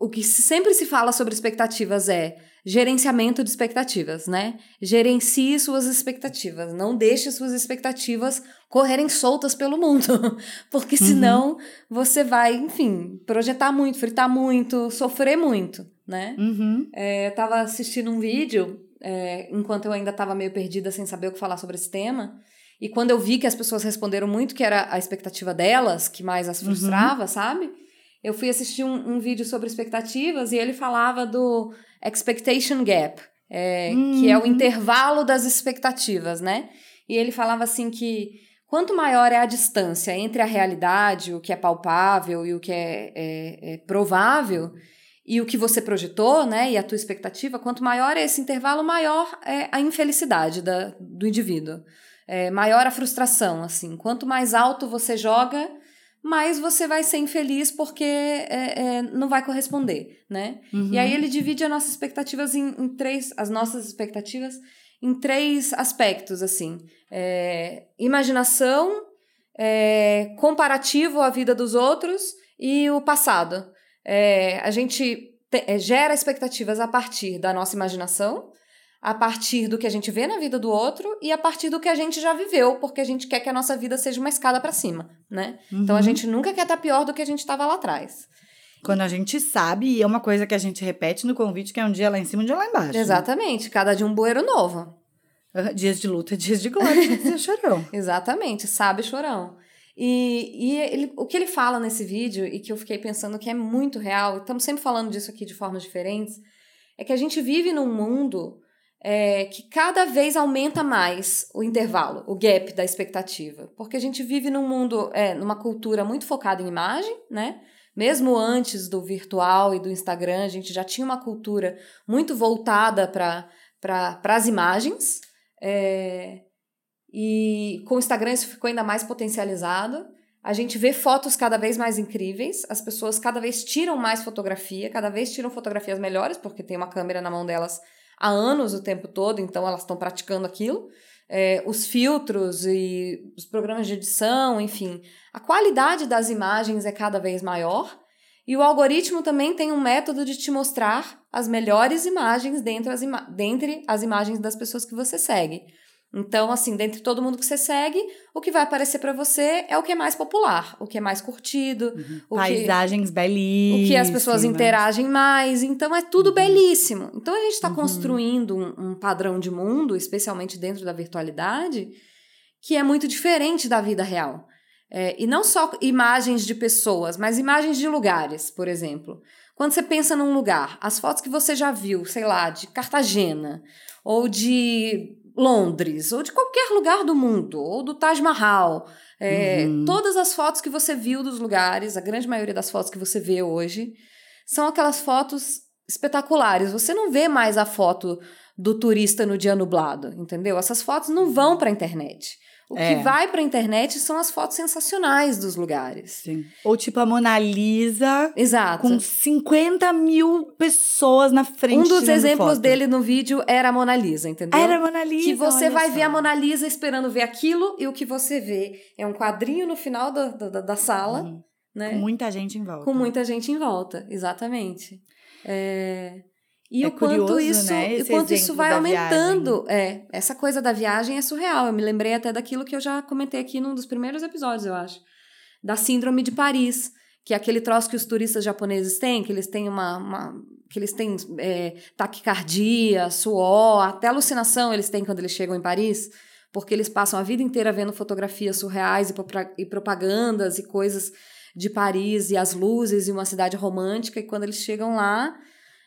o que sempre se fala sobre expectativas é gerenciamento de expectativas, né? Gerencie suas expectativas, não deixe suas expectativas correrem soltas pelo mundo, [LAUGHS] porque uhum. senão uhum. você vai, enfim, projetar muito, fritar muito, sofrer muito, né? Uhum. É, eu tava assistindo um vídeo é, enquanto eu ainda estava meio perdida sem saber o que falar sobre esse tema. E quando eu vi que as pessoas responderam muito que era a expectativa delas, que mais as uhum. frustrava, uhum. sabe? eu fui assistir um, um, vídeo sobre expectativas e ele falava do expectation gap, é, uhum. que é o uhum. intervalo das expectativas, né? E ele falava assim que quanto maior é a distância entre a realidade, o que é palpável e o que é, é, é provável, e o que você projetou, né, e a tua expectativa, quanto maior é esse intervalo, maior é a infelicidade da, do indivíduo. É, maior a frustração, assim. Quanto mais alto você joga, mas você vai ser infeliz porque é, é, não vai corresponder, né? Uhum. E aí ele divide as nossas expectativas em, em, três, as nossas expectativas em três aspectos, assim. É, imaginação, é, comparativo à vida dos outros e o passado. É, a gente te, é, gera expectativas a partir da nossa imaginação, a partir do que a gente vê na vida do outro e a partir do que a gente já viveu, porque a gente quer que a nossa vida seja uma escada para cima, né? Uhum. Então a uhum. gente nunca quer estar pior do que a gente estava lá atrás. Quando a gente sabe, e é uma coisa que a gente repete no convite, que é um dia lá em cima e um dia lá embaixo. Né? Exatamente, né? cada dia um bueiro novo. Dias de luta, [LAUGHS] dias de glória, [LAUGHS] dias de chorão. Exatamente, sabe chorão. E, e ele, o que ele fala nesse vídeo, e que eu fiquei pensando que é muito real, estamos sempre falando disso aqui de formas diferentes, é que a gente vive num mundo é, que cada vez aumenta mais o intervalo, o gap da expectativa. Porque a gente vive num mundo, é, numa cultura muito focada em imagem, né? Mesmo antes do virtual e do Instagram, a gente já tinha uma cultura muito voltada para para as imagens. É, e com o Instagram isso ficou ainda mais potencializado. A gente vê fotos cada vez mais incríveis, as pessoas cada vez tiram mais fotografia, cada vez tiram fotografias melhores, porque tem uma câmera na mão delas há anos o tempo todo, então elas estão praticando aquilo. É, os filtros e os programas de edição, enfim, a qualidade das imagens é cada vez maior. E o algoritmo também tem um método de te mostrar as melhores imagens dentre as, ima dentre as imagens das pessoas que você segue. Então, assim, dentre todo mundo que você segue, o que vai aparecer para você é o que é mais popular, o que é mais curtido. Uhum. Paisagens que, belíssimas. O que as pessoas interagem mais. Então, é tudo uhum. belíssimo. Então, a gente está uhum. construindo um, um padrão de mundo, especialmente dentro da virtualidade, que é muito diferente da vida real. É, e não só imagens de pessoas, mas imagens de lugares, por exemplo. Quando você pensa num lugar, as fotos que você já viu, sei lá, de Cartagena, ou de Londres, ou de qualquer lugar do mundo, ou do Taj Mahal. É, uhum. Todas as fotos que você viu dos lugares, a grande maioria das fotos que você vê hoje, são aquelas fotos espetaculares. Você não vê mais a foto do turista no dia nublado, entendeu? Essas fotos não vão para a internet. O é. que vai para a internet são as fotos sensacionais dos lugares. Sim. Ou tipo a Mona Lisa. Exato. Com 50 mil pessoas na frente. Um dos exemplos foto. dele no vídeo era a Mona Lisa, entendeu? Era a Mona Lisa. Que você vai só. ver a Mona Lisa esperando ver aquilo e o que você vê é um quadrinho no final da, da, da sala. Uhum. Né? Com muita gente em volta. Com muita gente em volta, exatamente. É... E é o quanto curioso, isso, né? o quanto isso vai aumentando. Viagem. É, essa coisa da viagem é surreal. Eu me lembrei até daquilo que eu já comentei aqui num dos primeiros episódios, eu acho. Da síndrome de Paris, que é aquele troço que os turistas japoneses têm, que eles têm uma. uma que eles têm é, taquicardia, suor, até alucinação eles têm quando eles chegam em Paris, porque eles passam a vida inteira vendo fotografias surreais e, e propagandas e coisas de Paris e as luzes e uma cidade romântica, e quando eles chegam lá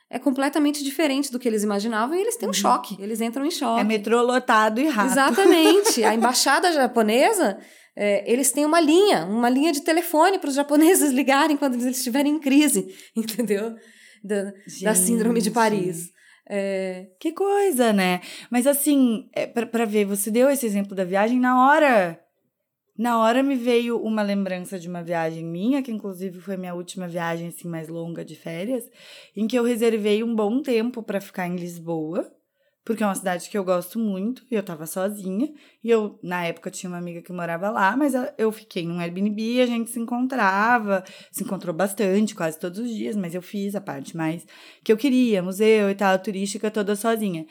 é completamente diferente do que eles imaginavam e eles têm um uhum. choque, eles entram em choque. É metrô lotado e rápido. Exatamente. A [LAUGHS] embaixada japonesa, é, eles têm uma linha, uma linha de telefone para os japoneses [LAUGHS] ligarem quando eles estiverem em crise, [LAUGHS] entendeu? Da, da síndrome de Paris. É... Que coisa, né? Mas assim, é, para ver, você deu esse exemplo da viagem na hora na hora me veio uma lembrança de uma viagem minha, que inclusive foi minha última viagem assim mais longa de férias, em que eu reservei um bom tempo para ficar em Lisboa, porque é uma cidade que eu gosto muito, e eu tava sozinha, e eu na época tinha uma amiga que morava lá, mas eu fiquei num Airbnb, a gente se encontrava, se encontrou bastante, quase todos os dias, mas eu fiz a parte mais que eu queria, museu e tal, turística toda sozinha.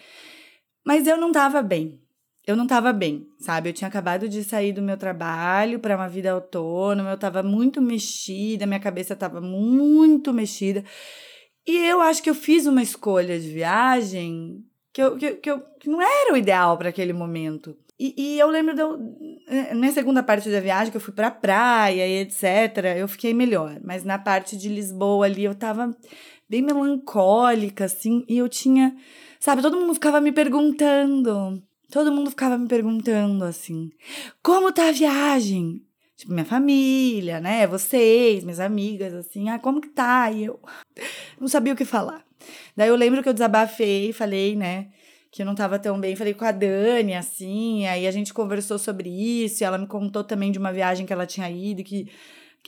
Mas eu não tava bem eu não estava bem, sabe? Eu tinha acabado de sair do meu trabalho para uma vida autônoma, eu estava muito mexida, minha cabeça estava muito mexida. E eu acho que eu fiz uma escolha de viagem que, eu, que, que, eu, que não era o ideal para aquele momento. E, e, eu lembro, de eu, eh, na segunda parte da viagem, que eu fui pra praia e etc., eu fiquei melhor. Mas na parte de Lisboa ali, eu tava bem melancólica, assim, e eu tinha. Sabe, todo mundo ficava me perguntando Todo mundo ficava me perguntando assim: como tá a viagem? Tipo, minha família, né? Vocês, minhas amigas, assim, ah, como que tá? E eu [LAUGHS] não sabia o que falar. Daí eu lembro que eu desabafei, falei, né? Que eu não tava tão bem. Falei com a Dani, assim, aí a gente conversou sobre isso, ela me contou também de uma viagem que ela tinha ido, que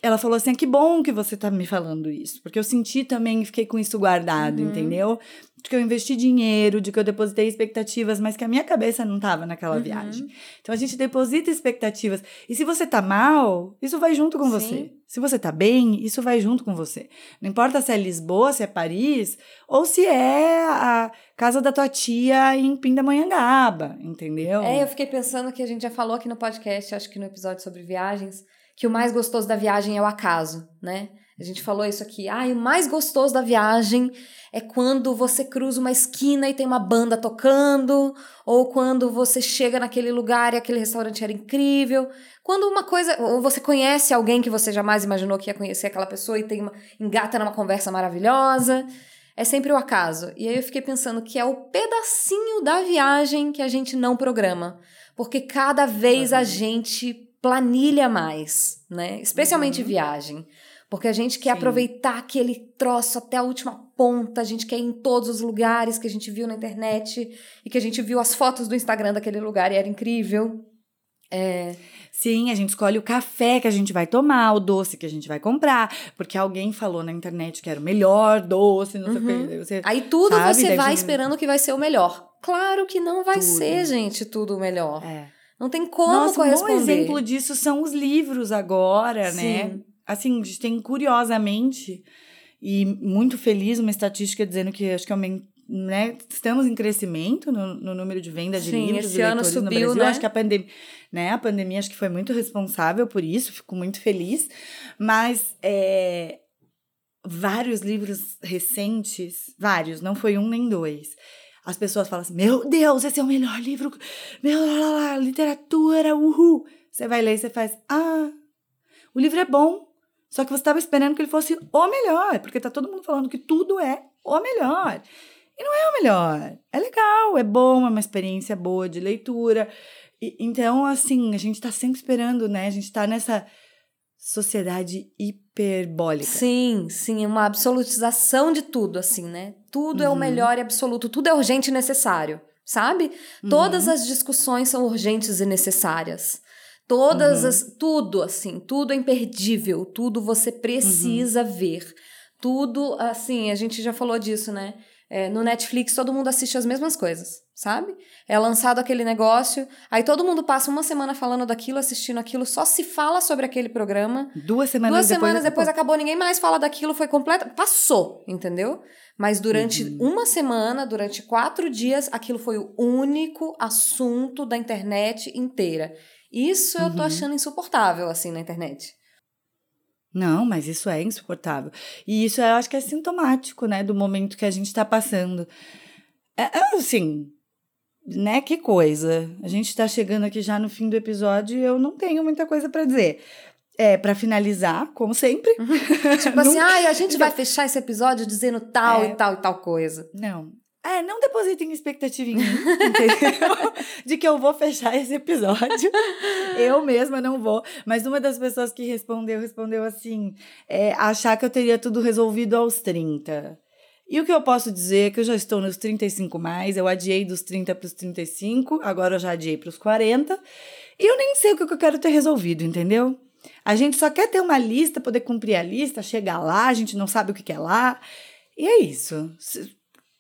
ela falou assim: ah, que bom que você tá me falando isso, porque eu senti também e fiquei com isso guardado, uhum. entendeu? De que eu investi dinheiro, de que eu depositei expectativas, mas que a minha cabeça não tava naquela uhum. viagem. Então a gente deposita expectativas. E se você tá mal, isso vai junto com Sim. você. Se você tá bem, isso vai junto com você. Não importa se é Lisboa, se é Paris, ou se é a casa da tua tia em Pindamonhangaba, entendeu? É, eu fiquei pensando que a gente já falou aqui no podcast, acho que no episódio sobre viagens que o mais gostoso da viagem é o acaso, né? A gente falou isso aqui. Ah, o mais gostoso da viagem é quando você cruza uma esquina e tem uma banda tocando, ou quando você chega naquele lugar e aquele restaurante era incrível. Quando uma coisa, ou você conhece alguém que você jamais imaginou que ia conhecer aquela pessoa e tem uma engata numa conversa maravilhosa. É sempre o acaso. E aí eu fiquei pensando que é o pedacinho da viagem que a gente não programa, porque cada vez a gente planilha mais, né? Especialmente uhum. viagem. Porque a gente quer Sim. aproveitar aquele troço até a última ponta, a gente quer ir em todos os lugares que a gente viu na internet e que a gente viu as fotos do Instagram daquele lugar e era incrível. É... Sim, a gente escolhe o café que a gente vai tomar, o doce que a gente vai comprar, porque alguém falou na internet que era o melhor doce, não uhum. sei o que. Uhum. Você, Aí tudo sabe? você vai gente... esperando que vai ser o melhor. Claro que não vai tudo. ser, gente, tudo o melhor. É. Não tem como Nossa, corresponder. Um bom exemplo disso são os livros agora, né? Sim. né? Assim, a gente tem curiosamente e muito feliz uma estatística dizendo que acho que né, estamos em crescimento no, no número de venda de Sim, livros esse ano subiu, no Brasil. Né? Acho que a pandemia, né, a pandemia acho que foi muito responsável por isso, fico muito feliz. Mas é, vários livros recentes, vários, não foi um nem dois. As pessoas falam assim: Meu Deus, esse é o melhor livro, meu lá, lá, literatura, uhul. Você vai ler e você faz: Ah, o livro é bom, só que você estava esperando que ele fosse o melhor, porque tá todo mundo falando que tudo é o melhor. E não é o melhor. É legal, é bom, é uma experiência boa de leitura. E, então, assim, a gente está sempre esperando, né? A gente está nessa sociedade hiperbólica. Sim, sim, uma absolutização de tudo, assim, né? Tudo uhum. é o uhum. melhor e absoluto, tudo é urgente e necessário, sabe? Uhum. Todas as discussões são urgentes e necessárias. Todas uhum. as. Tudo, assim, tudo é imperdível, tudo você precisa uhum. ver. Tudo, assim, a gente já falou disso, né? É, no Netflix todo mundo assiste as mesmas coisas, sabe? É lançado aquele negócio, aí todo mundo passa uma semana falando daquilo, assistindo aquilo, só se fala sobre aquele programa. Duas semanas Duas depois. semanas depois acabou, ninguém mais fala daquilo, foi completo. Passou, entendeu? Mas durante uhum. uma semana, durante quatro dias, aquilo foi o único assunto da internet inteira. Isso eu tô uhum. achando insuportável, assim, na internet. Não, mas isso é insuportável. E isso eu acho que é sintomático, né, do momento que a gente está passando. É, é, assim, né, que coisa. A gente está chegando aqui já no fim do episódio e eu não tenho muita coisa para dizer. É, para finalizar, como sempre. Uhum. [LAUGHS] Tipo assim, ai, a gente vai fechar esse episódio dizendo tal é, e tal e tal coisa. Não, é, não depositem expectativa em mim, entendeu? [LAUGHS] de que eu vou fechar esse episódio. eu mesma não vou. Mas uma das pessoas que respondeu, respondeu assim: é, achar que eu teria tudo resolvido aos 30. E o que eu posso dizer é que eu já estou nos 35 mais, eu adiei dos 30 para os 35, agora eu já adiei para os 40. E eu nem sei o que eu quero ter resolvido, entendeu? A gente só quer ter uma lista, poder cumprir a lista, chegar lá, a gente não sabe o que é lá. E é isso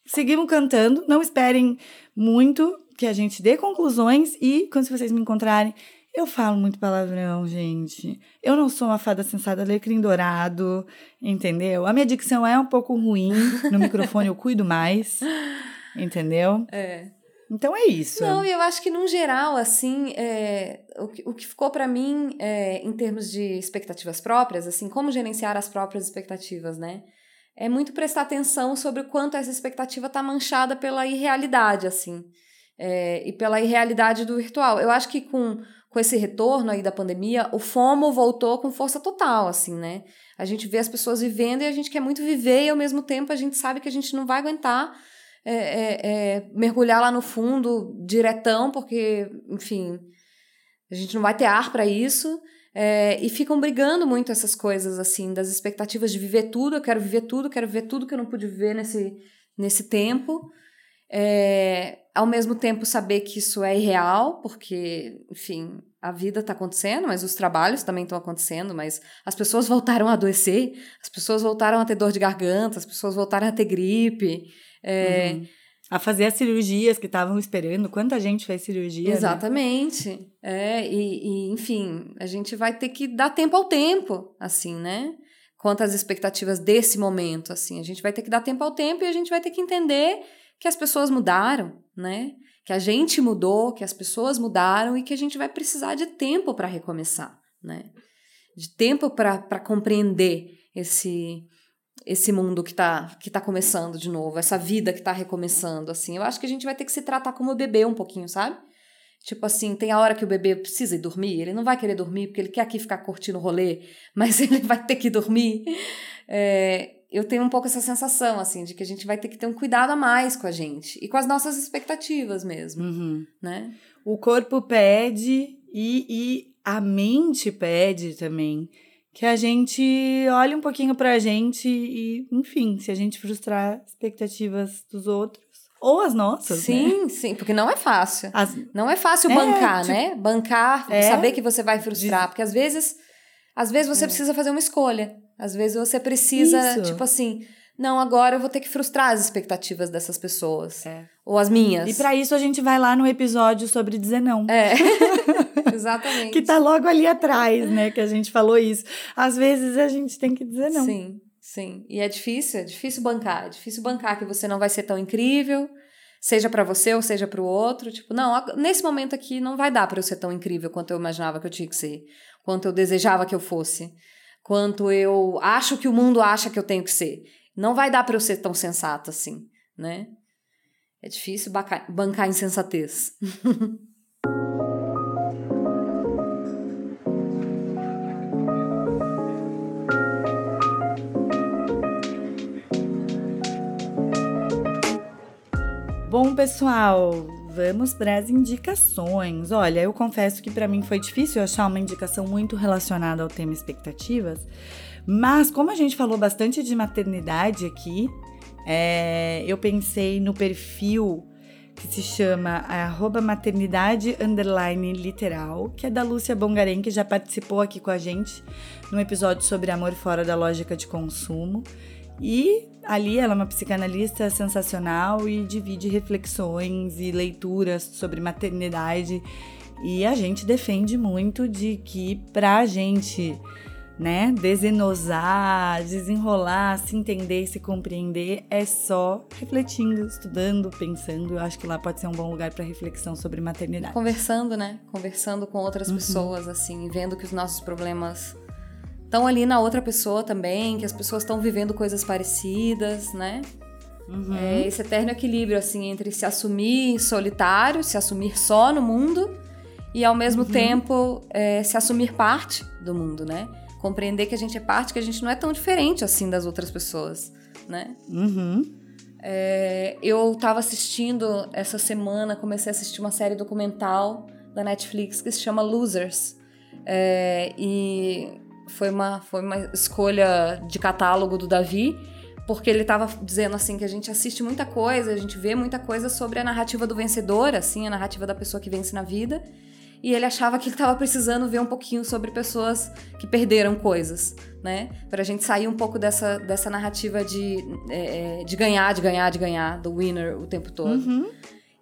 seguimos cantando. Não esperem muito que a gente dê conclusões e quando vocês me encontrarem, eu falo muito palavrão, gente. Eu não sou uma fada sensada alecrim dourado, entendeu? A minha dicção é um pouco ruim. No [LAUGHS] microfone eu cuido mais, entendeu? É. Então é isso. Não, eu acho que, no geral, assim, é, o, que, o que ficou para mim, é, em termos de expectativas próprias, assim, como gerenciar as próprias expectativas, né? é muito prestar atenção sobre o quanto essa expectativa está manchada pela irrealidade, assim, é, e pela irrealidade do virtual. Eu acho que com, com esse retorno aí da pandemia, o FOMO voltou com força total, assim, né? A gente vê as pessoas vivendo e a gente quer muito viver e ao mesmo tempo a gente sabe que a gente não vai aguentar é, é, é mergulhar lá no fundo diretão, porque, enfim, a gente não vai ter ar para isso. É, e ficam brigando muito essas coisas, assim, das expectativas de viver tudo. Eu quero viver tudo, quero ver tudo que eu não pude viver nesse, nesse tempo. É, ao mesmo tempo, saber que isso é irreal, porque, enfim, a vida está acontecendo, mas os trabalhos também estão acontecendo, mas as pessoas [LAUGHS] voltaram a adoecer, as pessoas voltaram a ter dor de garganta, as pessoas voltaram a ter gripe. É, uhum a fazer as cirurgias que estavam esperando. Quanta gente fez cirurgia? Né? Exatamente. Né? É, e, e, enfim, a gente vai ter que dar tempo ao tempo, assim, né? Quanto às expectativas desse momento, assim. A gente vai ter que dar tempo ao tempo e a gente vai ter que entender que as pessoas mudaram, né? Que a gente mudou, que as pessoas mudaram e que a gente vai precisar de tempo para recomeçar, né? De tempo para compreender esse esse mundo que tá, que tá começando de novo, essa vida que tá recomeçando, assim. Eu acho que a gente vai ter que se tratar como bebê um pouquinho, sabe? Tipo assim, tem a hora que o bebê precisa ir dormir, ele não vai querer dormir porque ele quer aqui ficar curtindo o rolê, [LAUGHS] mas ele vai ter que dormir. É, eu tenho um pouco essa sensação, assim, de que a gente vai ter que ter um cuidado a mais com a gente e com as nossas expectativas mesmo, uhum. né? O corpo pede e, e a mente pede também que a gente olhe um pouquinho pra gente e, enfim, se a gente frustrar expectativas dos outros, ou as nossas, sim, né? Sim, porque não é fácil. As... Não é fácil é, bancar, tipo... né? Bancar, é... saber que você vai frustrar, porque às vezes, às vezes você é. precisa fazer uma escolha. Às vezes você precisa, Isso. tipo assim, não, agora eu vou ter que frustrar as expectativas dessas pessoas. É. Ou as minhas. E para isso a gente vai lá no episódio sobre dizer não. É. [LAUGHS] Exatamente. que tá logo ali atrás, né? Que a gente falou isso. Às vezes a gente tem que dizer não. Sim, sim. E é difícil, é difícil bancar. É difícil bancar que você não vai ser tão incrível, seja para você ou seja para o outro. Tipo, não, nesse momento aqui não vai dar para eu ser tão incrível quanto eu imaginava que eu tinha que ser, quanto eu desejava que eu fosse, quanto eu acho que o mundo acha que eu tenho que ser. Não vai dar para eu ser tão sensato assim, né? É difícil bancar, bancar insensatez. [LAUGHS] Bom, pessoal, vamos para as indicações. Olha, eu confesso que para mim foi difícil achar uma indicação muito relacionada ao tema expectativas, mas como a gente falou bastante de maternidade aqui, é, eu pensei no perfil que se chama arroba maternidade underline literal, que é da Lúcia Bongaren, que já participou aqui com a gente no episódio sobre amor fora da lógica de consumo. E ali ela é uma psicanalista sensacional e divide reflexões e leituras sobre maternidade. E a gente defende muito de que pra gente, né, desenosar, desenrolar, se entender se compreender é só refletindo, estudando, pensando. Eu acho que lá pode ser um bom lugar para reflexão sobre maternidade. Conversando, né? Conversando com outras uhum. pessoas assim, vendo que os nossos problemas estão ali na outra pessoa também, que as pessoas estão vivendo coisas parecidas, né? Uhum. É esse eterno equilíbrio, assim, entre se assumir solitário, se assumir só no mundo e, ao mesmo uhum. tempo, é, se assumir parte do mundo, né? Compreender que a gente é parte, que a gente não é tão diferente, assim, das outras pessoas, né? Uhum. É, eu estava assistindo essa semana, comecei a assistir uma série documental da Netflix que se chama Losers. É, e foi uma, foi uma escolha de catálogo do Davi, porque ele estava dizendo assim que a gente assiste muita coisa, a gente vê muita coisa sobre a narrativa do vencedor, assim, a narrativa da pessoa que vence na vida. E ele achava que ele estava precisando ver um pouquinho sobre pessoas que perderam coisas, né? Para a gente sair um pouco dessa, dessa narrativa de, é, de ganhar, de ganhar, de ganhar, do winner o tempo todo. Uhum.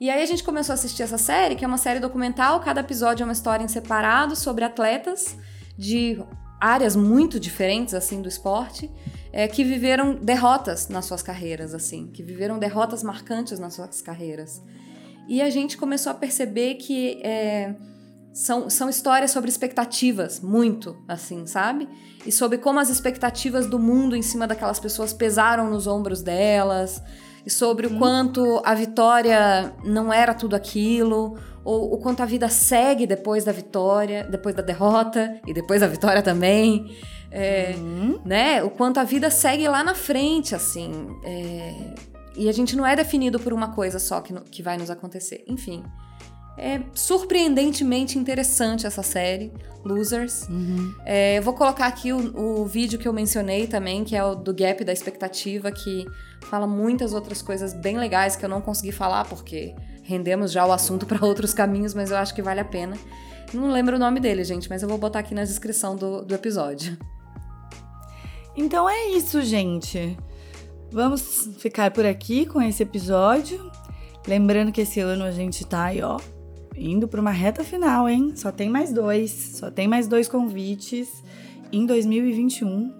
E aí a gente começou a assistir essa série, que é uma série documental, cada episódio é uma história em separado sobre atletas de áreas muito diferentes assim do esporte é, que viveram derrotas nas suas carreiras assim que viveram derrotas marcantes nas suas carreiras. E a gente começou a perceber que é, são, são histórias sobre expectativas muito assim sabe? E sobre como as expectativas do mundo em cima daquelas pessoas pesaram nos ombros delas e sobre o quanto a vitória não era tudo aquilo ou o quanto a vida segue depois da vitória, depois da derrota e depois da vitória também. É, uhum. né? O quanto a vida segue lá na frente, assim. É, e a gente não é definido por uma coisa só que, que vai nos acontecer. Enfim. É surpreendentemente interessante essa série, Losers. Uhum. É, eu vou colocar aqui o, o, vídeo que eu mencionei também, que é o do Gap da Expectativa, que fala muitas outras coisas bem legais que eu não consegui falar porque rendemos já o assunto para outros caminhos, mas eu acho que vale a pena. Não lembro o nome dele, gente, mas eu vou botar aqui na descrição do, do episódio. Então é isso, gente. Vamos ficar por aqui com esse episódio. Lembrando que esse ano a gente tá aí, ó, indo para uma reta final, hein? Só tem mais dois, só tem mais dois convites em 2021.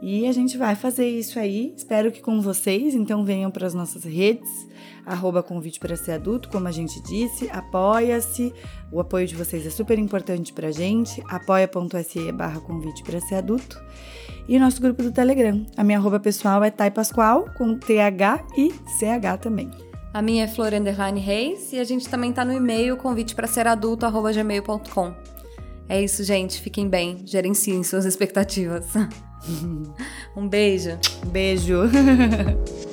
E a gente vai fazer isso aí. Espero que com vocês. Então venham para as nossas redes, arroba convite para ser adulto, como a gente disse. Apoia-se. O apoio de vocês é super importante para a gente. apoia.se barra convite para ser adulto. E nosso grupo do Telegram. A minha arroba pessoal é Thay Pascoal, com TH e CH também. A minha é Flor Reis e a gente também tá no e-mail convite para ser adulto arroba gmail.com. É isso, gente. Fiquem bem. Gerenciem suas expectativas. [LAUGHS] um beijo. Beijo. [LAUGHS]